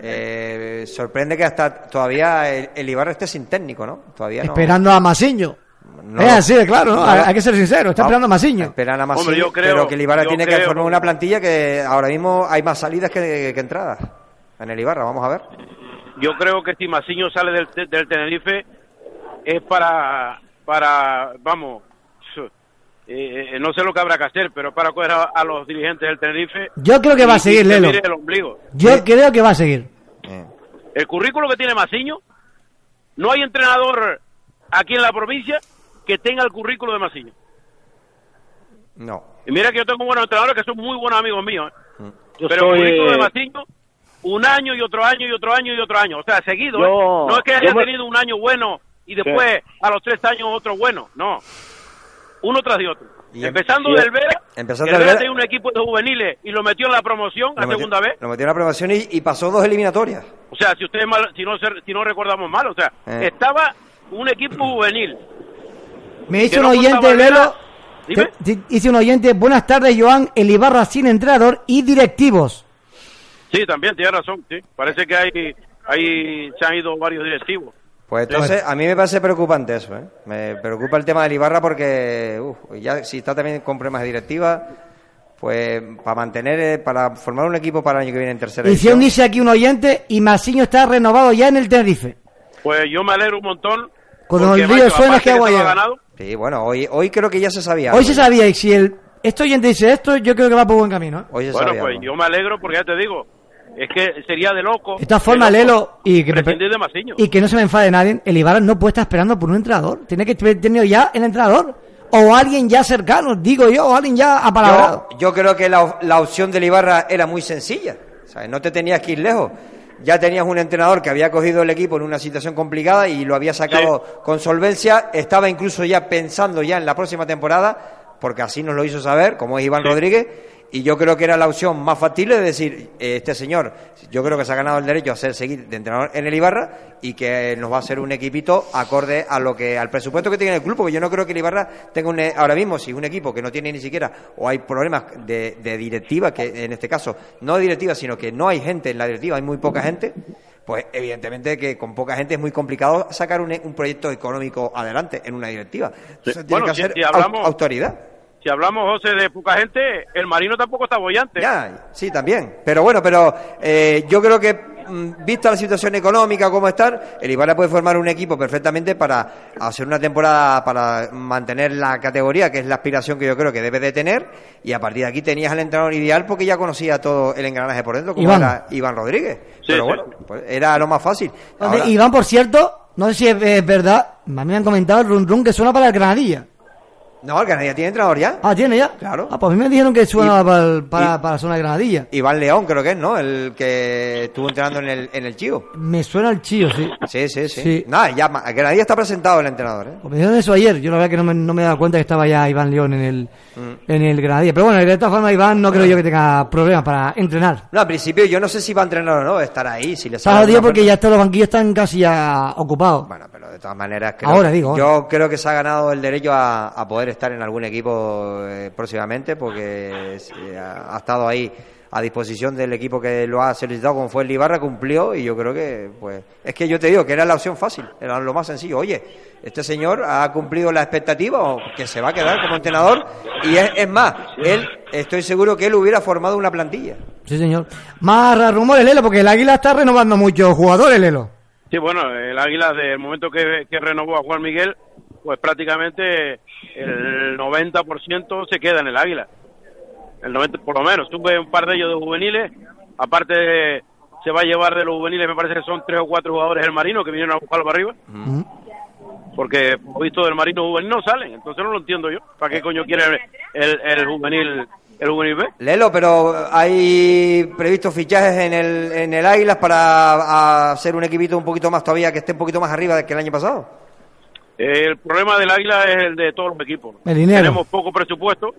Speaker 3: eh, sorprende que hasta todavía el, el Ibarra esté sin técnico, ¿no? Todavía no.
Speaker 2: Esperando a Masiño.
Speaker 3: No-
Speaker 2: es así de claro, hay que ser sincero, está esperando a Masiño.
Speaker 3: Esperan a Masiño,
Speaker 18: Hombre, yo creo-
Speaker 3: pero que el Ibarra tiene que formar una plantilla que ahora mismo hay más salidas que, que entradas en el Ibarra, vamos a ver.
Speaker 18: Yo creo que si Masiño sale del, del Tenerife es para, para vamos, eh, no sé lo que habrá que hacer, pero para coger a, a los dirigentes del Tenerife.
Speaker 2: Yo creo que va a seguir, Lelo.
Speaker 18: el ombligo.
Speaker 2: Yo creo que va a seguir.
Speaker 18: El currículo que tiene Masiño, no hay entrenador aquí en la provincia que tenga el currículo de Masiño.
Speaker 3: No.
Speaker 18: Y mira que yo tengo buenos entrenadores que son muy buenos amigos míos. ¿eh?
Speaker 19: Yo
Speaker 18: Pero
Speaker 19: soy,
Speaker 18: el currículo de
Speaker 19: eh,
Speaker 18: Masiño, un año y otro año y otro año y otro año. O sea, seguido. ¿eh? No es que haya
Speaker 19: me-
Speaker 18: tenido un año bueno y después a los tres años otro bueno. No. Uno tras de otro.
Speaker 3: Y em-
Speaker 18: Empezando
Speaker 3: y-
Speaker 18: del Vera,
Speaker 3: empezando
Speaker 18: el
Speaker 3: del
Speaker 18: Vera
Speaker 3: Vera-
Speaker 18: tenía un equipo de juveniles y lo metió en la promoción la
Speaker 3: metió-
Speaker 18: segunda vez.
Speaker 3: Lo metió en la aprobación y, y pasó dos eliminatorias.
Speaker 18: O sea, si ustedes mal- si no se- si no recordamos mal, o sea,
Speaker 3: Eh.
Speaker 18: estaba un equipo juvenil.
Speaker 2: Me dice un oyente, Lelo. Dice un oyente, buenas tardes, Joan, el Ibarra sin entrenador y directivos.
Speaker 18: Sí, también tiene razón, sí. Parece que hay, hay se han ido varios directivos.
Speaker 3: Pues entonces, a mí me parece preocupante eso, ¿eh? Me preocupa el tema del Ibarra porque, uf, ya si está también con problemas de directiva, pues para mantener, eh, para formar un equipo para el año que viene en tercera
Speaker 2: Y si dice aquí un oyente, y Masiño está renovado ya en el Tenerife.
Speaker 18: Pues yo me alegro un montón.
Speaker 2: Cuando
Speaker 18: porque,
Speaker 2: el río suena, que agua
Speaker 18: ganado,
Speaker 3: Sí, bueno, hoy, hoy creo que ya se sabía.
Speaker 2: Hoy se sabía, y si el este oyente dice esto, yo creo que va por buen camino. ¿eh?
Speaker 3: Hoy se
Speaker 18: Bueno,
Speaker 3: sabía
Speaker 18: pues
Speaker 3: algo.
Speaker 18: yo me alegro porque ya te digo, es que sería de loco.
Speaker 2: De
Speaker 18: de loco
Speaker 2: Lelo, y que, me-
Speaker 18: prescindir de Masiño.
Speaker 2: y que no se me enfade nadie, el Ibarra no puede estar esperando por un entrenador. Tiene que haber tenido ya el entrenador. O alguien ya cercano, digo yo, o alguien ya apalabrado.
Speaker 3: Yo, yo creo que la, la opción del Ibarra era muy sencilla. O sea, no te tenías que ir lejos. Ya tenías un entrenador que había cogido el equipo en una situación complicada y lo había sacado con solvencia. Estaba incluso ya pensando ya en la próxima temporada, porque así nos lo hizo saber, como es Iván Rodríguez. Y yo creo que era la opción más factible de decir, eh, este señor, yo creo que se ha ganado el derecho a ser seguir de entrenador en el Ibarra y que nos va a hacer un equipito acorde a lo que al presupuesto que tiene el club, porque yo no creo que el Ibarra tenga un, eh, ahora mismo, si un equipo que no tiene ni siquiera, o hay problemas de, de directiva, que en este caso no de directiva, sino que no hay gente en la directiva, hay muy poca gente, pues evidentemente que con poca gente es muy complicado sacar un, un proyecto económico adelante en una directiva. Entonces, tiene
Speaker 18: Bueno,
Speaker 3: que hacer
Speaker 18: hablamos-
Speaker 3: autoridad.
Speaker 18: Si hablamos, José, de poca gente, el Marino tampoco está bollante.
Speaker 3: Ya, sí, también. Pero bueno, pero eh, yo creo que mm, vista la situación económica cómo está, el Ibarra puede formar un equipo perfectamente para hacer una temporada para mantener la categoría, que es la aspiración que yo creo que debe de tener, y a partir de aquí tenías al entrenador ideal porque ya conocía todo el engranaje por dentro, como
Speaker 2: Iván.
Speaker 3: era Iván Rodríguez. Pero
Speaker 18: sí.
Speaker 3: bueno, pues era lo más fácil. Ahora-
Speaker 2: Iván, por cierto, no sé si es, es verdad, a mí me han comentado el run run que suena para el Granadilla.
Speaker 3: No, el Granadilla tiene entrenador ya.
Speaker 2: Ah, ¿tiene ya?
Speaker 3: Claro.
Speaker 2: Ah, pues a mí me dijeron que suena
Speaker 3: Y-
Speaker 2: para, para,
Speaker 3: y-
Speaker 2: para la zona de Granadilla.
Speaker 3: Iván León creo que es, ¿no? El que estuvo entrenando en el, en el Chío.
Speaker 2: Me suena el chío, sí.
Speaker 3: Sí, sí, sí.
Speaker 2: Sí.
Speaker 3: Nada, ya, Granadilla está presentado el entrenador, ¿eh?
Speaker 2: Pues me dijeron eso ayer. Yo la verdad que no me, no me he dado cuenta que estaba ya Iván León en el,
Speaker 3: Mm.
Speaker 2: en el Granadilla. Pero bueno, de todas formas, Iván no creo yo que tenga problemas para entrenar.
Speaker 3: No, al principio yo no sé si va a entrenar o no, estará ahí, si le
Speaker 2: Está
Speaker 3: sale
Speaker 2: jodido
Speaker 3: alguna
Speaker 2: porque ya todos los banquillos están casi ya ocupados.
Speaker 3: Bueno, pero de todas maneras creo-
Speaker 2: Ahora digo,
Speaker 3: yo creo que se ha ganado el derecho a, a poder estar en algún equipo eh, próximamente porque sí, ha, ha estado ahí a disposición del equipo que lo ha solicitado como fue el Ibarra cumplió y yo creo que pues es que yo te digo que era la opción fácil era lo más sencillo oye este señor ha cumplido la expectativa o que se va a quedar como entrenador y es, es más él estoy seguro que él hubiera formado una plantilla
Speaker 2: Sí, señor. Más rumores, Lelo, porque el Águila está renovando muchos jugadores, Lelo.
Speaker 18: Sí, bueno, el Águila, desde el momento que, que renovó a Juan Miguel, pues prácticamente el 90% se queda en el Águila. El 90, por lo menos. Tuve un par de ellos de juveniles. Aparte, se va a llevar de los juveniles, me parece que son tres o cuatro jugadores del Marino que vinieron a buscarlo para arriba. Porque, por visto, del Marino juvenil no salen. Entonces no lo entiendo yo. ¿Para qué coño quiere el, el, el juvenil el?
Speaker 3: Lelo, pero hay previstos fichajes en el, en el Águilas para hacer un equipito un poquito más todavía, que esté un poquito más arriba que el año pasado.
Speaker 18: El problema del Águila es el de todos los equipos.
Speaker 2: El dinero.
Speaker 18: Tenemos poco presupuesto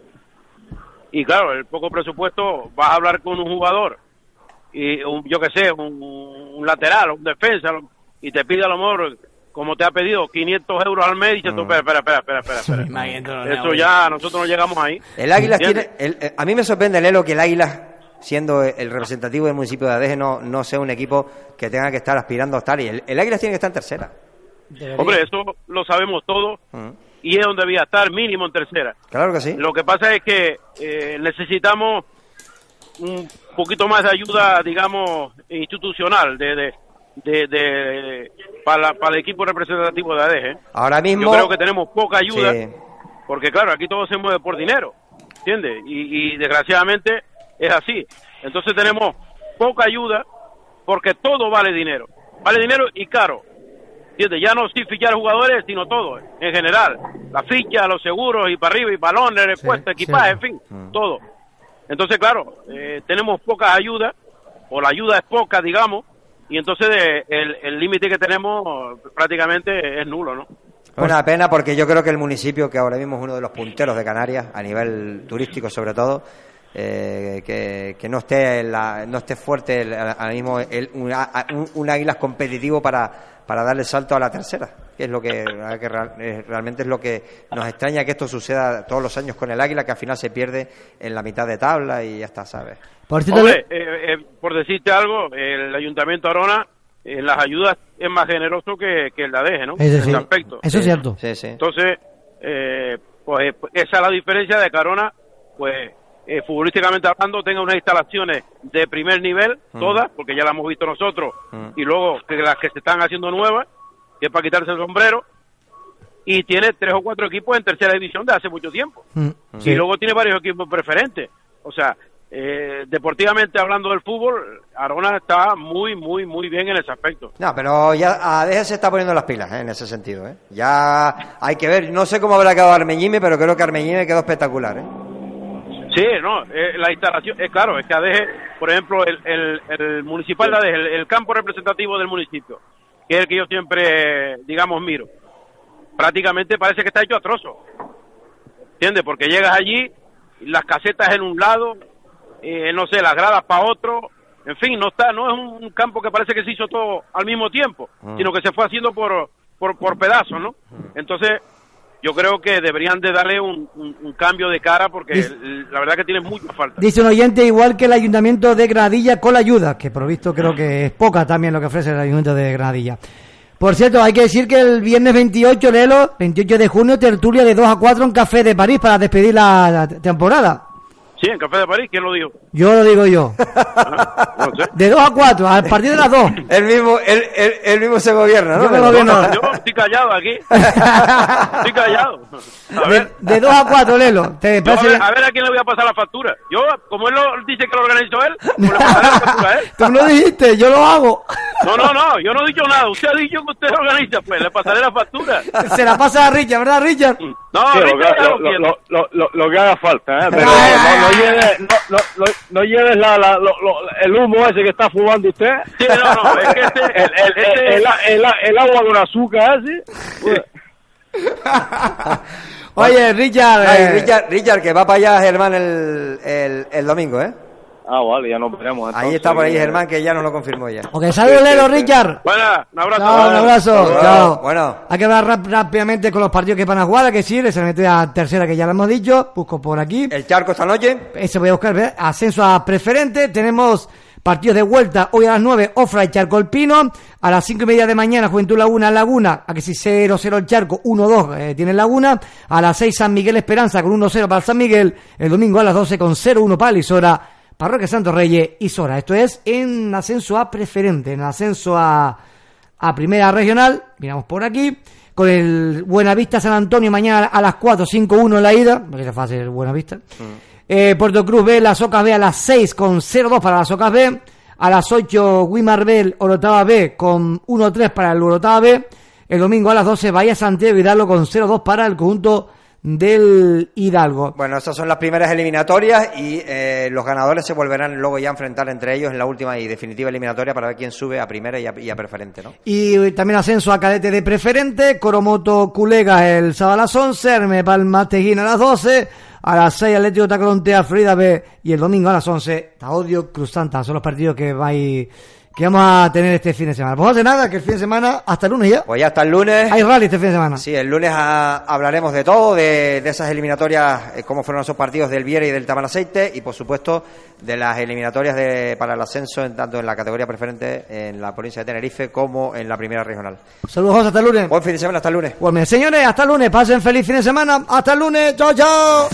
Speaker 18: y claro, el poco presupuesto vas a hablar con un jugador y un, yo que sé, un, un lateral, un defensa y te pide a lo mejor como te ha pedido 500 euros al mes y dices tú, espera, espera, espera, espera, espera, espera. Eso ya nosotros no llegamos ahí.
Speaker 3: El el- eh, a mí me sorprende, Lelo, que el Águilas, siendo el representativo del municipio de Adeje, no, no sea un equipo que tenga que estar aspirando a estar. Y el, el Águilas tiene que estar en tercera.
Speaker 18: Hombre, eso lo sabemos todos, y es donde debía estar mínimo en tercera.
Speaker 3: Claro que sí.
Speaker 18: Lo que pasa es que eh, necesitamos un poquito más de ayuda, digamos, institucional de, de, de, de- para, para el equipo representativo de ADG. ¿eh?
Speaker 3: Ahora mismo.
Speaker 18: Yo creo que tenemos poca ayuda,
Speaker 3: Sí.
Speaker 18: porque claro, aquí todo se mueve por dinero, ¿entiendes? Y, y desgraciadamente es así. Entonces tenemos poca ayuda porque todo vale dinero. Vale dinero y caro. ¿Entiendes? Ya no sí fichar jugadores, sino todo, en general. La ficha, los seguros y para arriba, y balones, respuesta, equipaje, en fin, todo. Entonces, claro, eh, tenemos poca ayuda, o la ayuda es poca, digamos, y entonces eh, el límite que tenemos prácticamente es nulo, ¿no?
Speaker 3: Una pena porque yo creo que el municipio, que ahora mismo es uno de los punteros de Canarias, a nivel turístico sobre todo, eh, que, que no esté la- no esté fuerte ahora mismo un, un, un Águilas competitivo para, para darle salto a la tercera, que es lo que, que real- realmente es lo que nos extraña que esto suceda todos los años con el Águila, que al final se pierde en la mitad de tabla y ya está, ¿sabes?
Speaker 2: Por cierto,
Speaker 18: Hombre, eh, eh, por decirte algo, el Ayuntamiento de Arona en las ayudas es más generoso que, que el de ADG, ¿no?
Speaker 2: Eso
Speaker 18: en
Speaker 2: sí.
Speaker 18: ese aspecto.
Speaker 2: Eso es cierto.
Speaker 3: Sí, sí.
Speaker 18: Entonces, eh, pues eh, esa es la diferencia de que Arona, pues eh, futbolísticamente hablando, tenga unas instalaciones de primer nivel,
Speaker 3: Mm.
Speaker 18: todas, porque ya las hemos visto nosotros,
Speaker 3: Mm.
Speaker 18: y luego que las que se están haciendo nuevas, que es para quitarse el sombrero, y tiene tres o cuatro equipos en tercera división de hace mucho tiempo.
Speaker 2: Mm,
Speaker 18: Y luego tiene varios equipos preferentes. O sea, eh, deportivamente hablando del fútbol, Arona está muy, muy, muy bien en ese aspecto.
Speaker 3: No, pero ya ADG se está poniendo las pilas ¿eh? en ese sentido. ¿eh? Ya hay que ver, no sé cómo habrá quedado Armeñime, pero creo que Armeñime quedó espectacular. ¿eh?
Speaker 18: Sí, no, eh, la instalación, es claro, es que ADG, por ejemplo, el, el, el municipal de ADG, el, el campo representativo del municipio, que es el que yo siempre, digamos, miro, prácticamente parece que está hecho a trozos. ¿Entiendes? Porque llegas allí, las casetas en un lado, eh, no sé, las gradas para otro, en fin, no está, no es un campo que parece que se hizo todo al mismo tiempo,
Speaker 3: Mm.
Speaker 18: sino que se fue haciendo por, por, por pedazos, ¿no? Entonces, yo creo que deberían de darle un, un- un cambio de cara porque
Speaker 2: Dice-
Speaker 18: la verdad que tiene mucha falta.
Speaker 2: Dice un oyente igual que el ayuntamiento de Granadilla con la ayuda, que por visto creo que es poca también lo que ofrece el ayuntamiento de Granadilla. Por cierto, hay que decir que el viernes 28, Lelo, 28 de junio, tertulia de 2 a 4 en Café de París para despedir la temporada.
Speaker 18: Sí, en Café de París, ¿quién lo dijo?
Speaker 2: Yo lo digo yo.
Speaker 18: No sé.
Speaker 2: De 2 a 4, a partir de las 2.
Speaker 3: El mismo, el, el, el mismo se gobierna, ¿no?
Speaker 2: Yo me gobierno.
Speaker 18: Yo estoy callado aquí. estoy callado. A
Speaker 2: De,
Speaker 18: ver,
Speaker 2: de 2 a 4, Lelo. ¿Te
Speaker 18: yo a, ver, a ver a quién le voy a pasar la factura. Yo, como él lo dice que lo organizó él, pues le pasaré la factura a él.
Speaker 2: Tú no dijiste, yo lo hago.
Speaker 18: No, no, no, yo no he dicho nada. Usted ha dicho que usted lo organiza, pues le pasaré la factura.
Speaker 2: Se la pasa a Richard, ¿verdad, Richard?
Speaker 18: No,
Speaker 19: Sí, lo,
Speaker 18: Richard
Speaker 19: que,
Speaker 18: ya
Speaker 19: lo,
Speaker 18: lo quiero.
Speaker 19: lo- lo- lo- lo que haga falta, ¿eh? Pero no, no lleves, no, no, no, no lleves la, la- lo- lo- el humo ese que está fumando usted.
Speaker 18: Sí, no, no, es que este,
Speaker 19: El, el, el, el, el- el agua con azúcar ese.
Speaker 2: Oye, Richard.
Speaker 3: Ay,
Speaker 2: eh,
Speaker 3: Richard, Richard, que va para allá Germán el, el, el domingo, ¿eh?
Speaker 19: Ah, vale, ya nos veremos.
Speaker 3: Ahí está por ahí Germán, que ya nos lo confirmó ya.
Speaker 2: Ok, saludos, Lelo, Richard.
Speaker 18: Buena, un abrazo.
Speaker 2: Chao, un abrazo.
Speaker 3: Bueno,
Speaker 2: Chao.
Speaker 3: bueno.
Speaker 2: Hay que hablar rápidamente con los partidos que van a jugar, a que sí, se mete a tercera que ya lo hemos dicho, busco por aquí.
Speaker 3: El charco esta noche.
Speaker 2: Ese voy a buscar, ¿ves? ascenso a preferente, tenemos partidos de vuelta hoy a las 9, Ofra y Charco El Pino, a las 5 y media de mañana Juventud Laguna Laguna, a que si 0-0 el Charco, 1-2 eh, tiene Laguna, a las 6 San Miguel Esperanza con 1-0 para San Miguel, el domingo a las 12 con 0-1 para Lisora, Parroquia Santos Reyes y Sora. Esto es en ascenso a preferente, en ascenso a, a primera regional, miramos por aquí, con el Buenavista San Antonio mañana a las 4, 5-1 en la ida, porque es fácil el Buenavista. Eh, Puerto Cruz B, las Ocas B a las 6 con 0-2 para las Ocas B. A las 8, Wimar Orotava B con 1-3 para el Orotava B. El domingo a las 12, Bahía Santiago Hidalgo con 0-2 para el conjunto del Hidalgo.
Speaker 3: Bueno, estas son las primeras eliminatorias y eh, los ganadores se volverán luego ya a enfrentar entre ellos en la última y definitiva eliminatoria para ver quién sube a primera y a, y a preferente, ¿no?
Speaker 2: Y eh, también ascenso a cadete de preferente, Coromoto Culega el sábado a las 11, Herme Palma Teguín a las 12, a las 6 Atlético Tacrontea Frida B y el domingo a las 11 Taodio Cruz Santa. Son los partidos que vais que vamos a tener este fin de semana. Pues no hace nada, que el fin de semana, hasta el lunes ya.
Speaker 3: Pues ya hasta el lunes.
Speaker 2: Hay rally este fin de semana.
Speaker 3: Sí, el lunes ah, hablaremos de todo, de, de esas eliminatorias, eh, cómo fueron esos partidos del Viera y del Tamaraceite y por supuesto de las eliminatorias de, para el ascenso, en, tanto en la categoría preferente en la provincia de Tenerife como en la primera regional.
Speaker 5: Saludos, José, hasta el lunes.
Speaker 3: Buen fin de semana, hasta el lunes.
Speaker 5: Pues bien, señores, hasta el lunes. Pasen feliz fin de semana. Hasta el lunes. Chao, chao.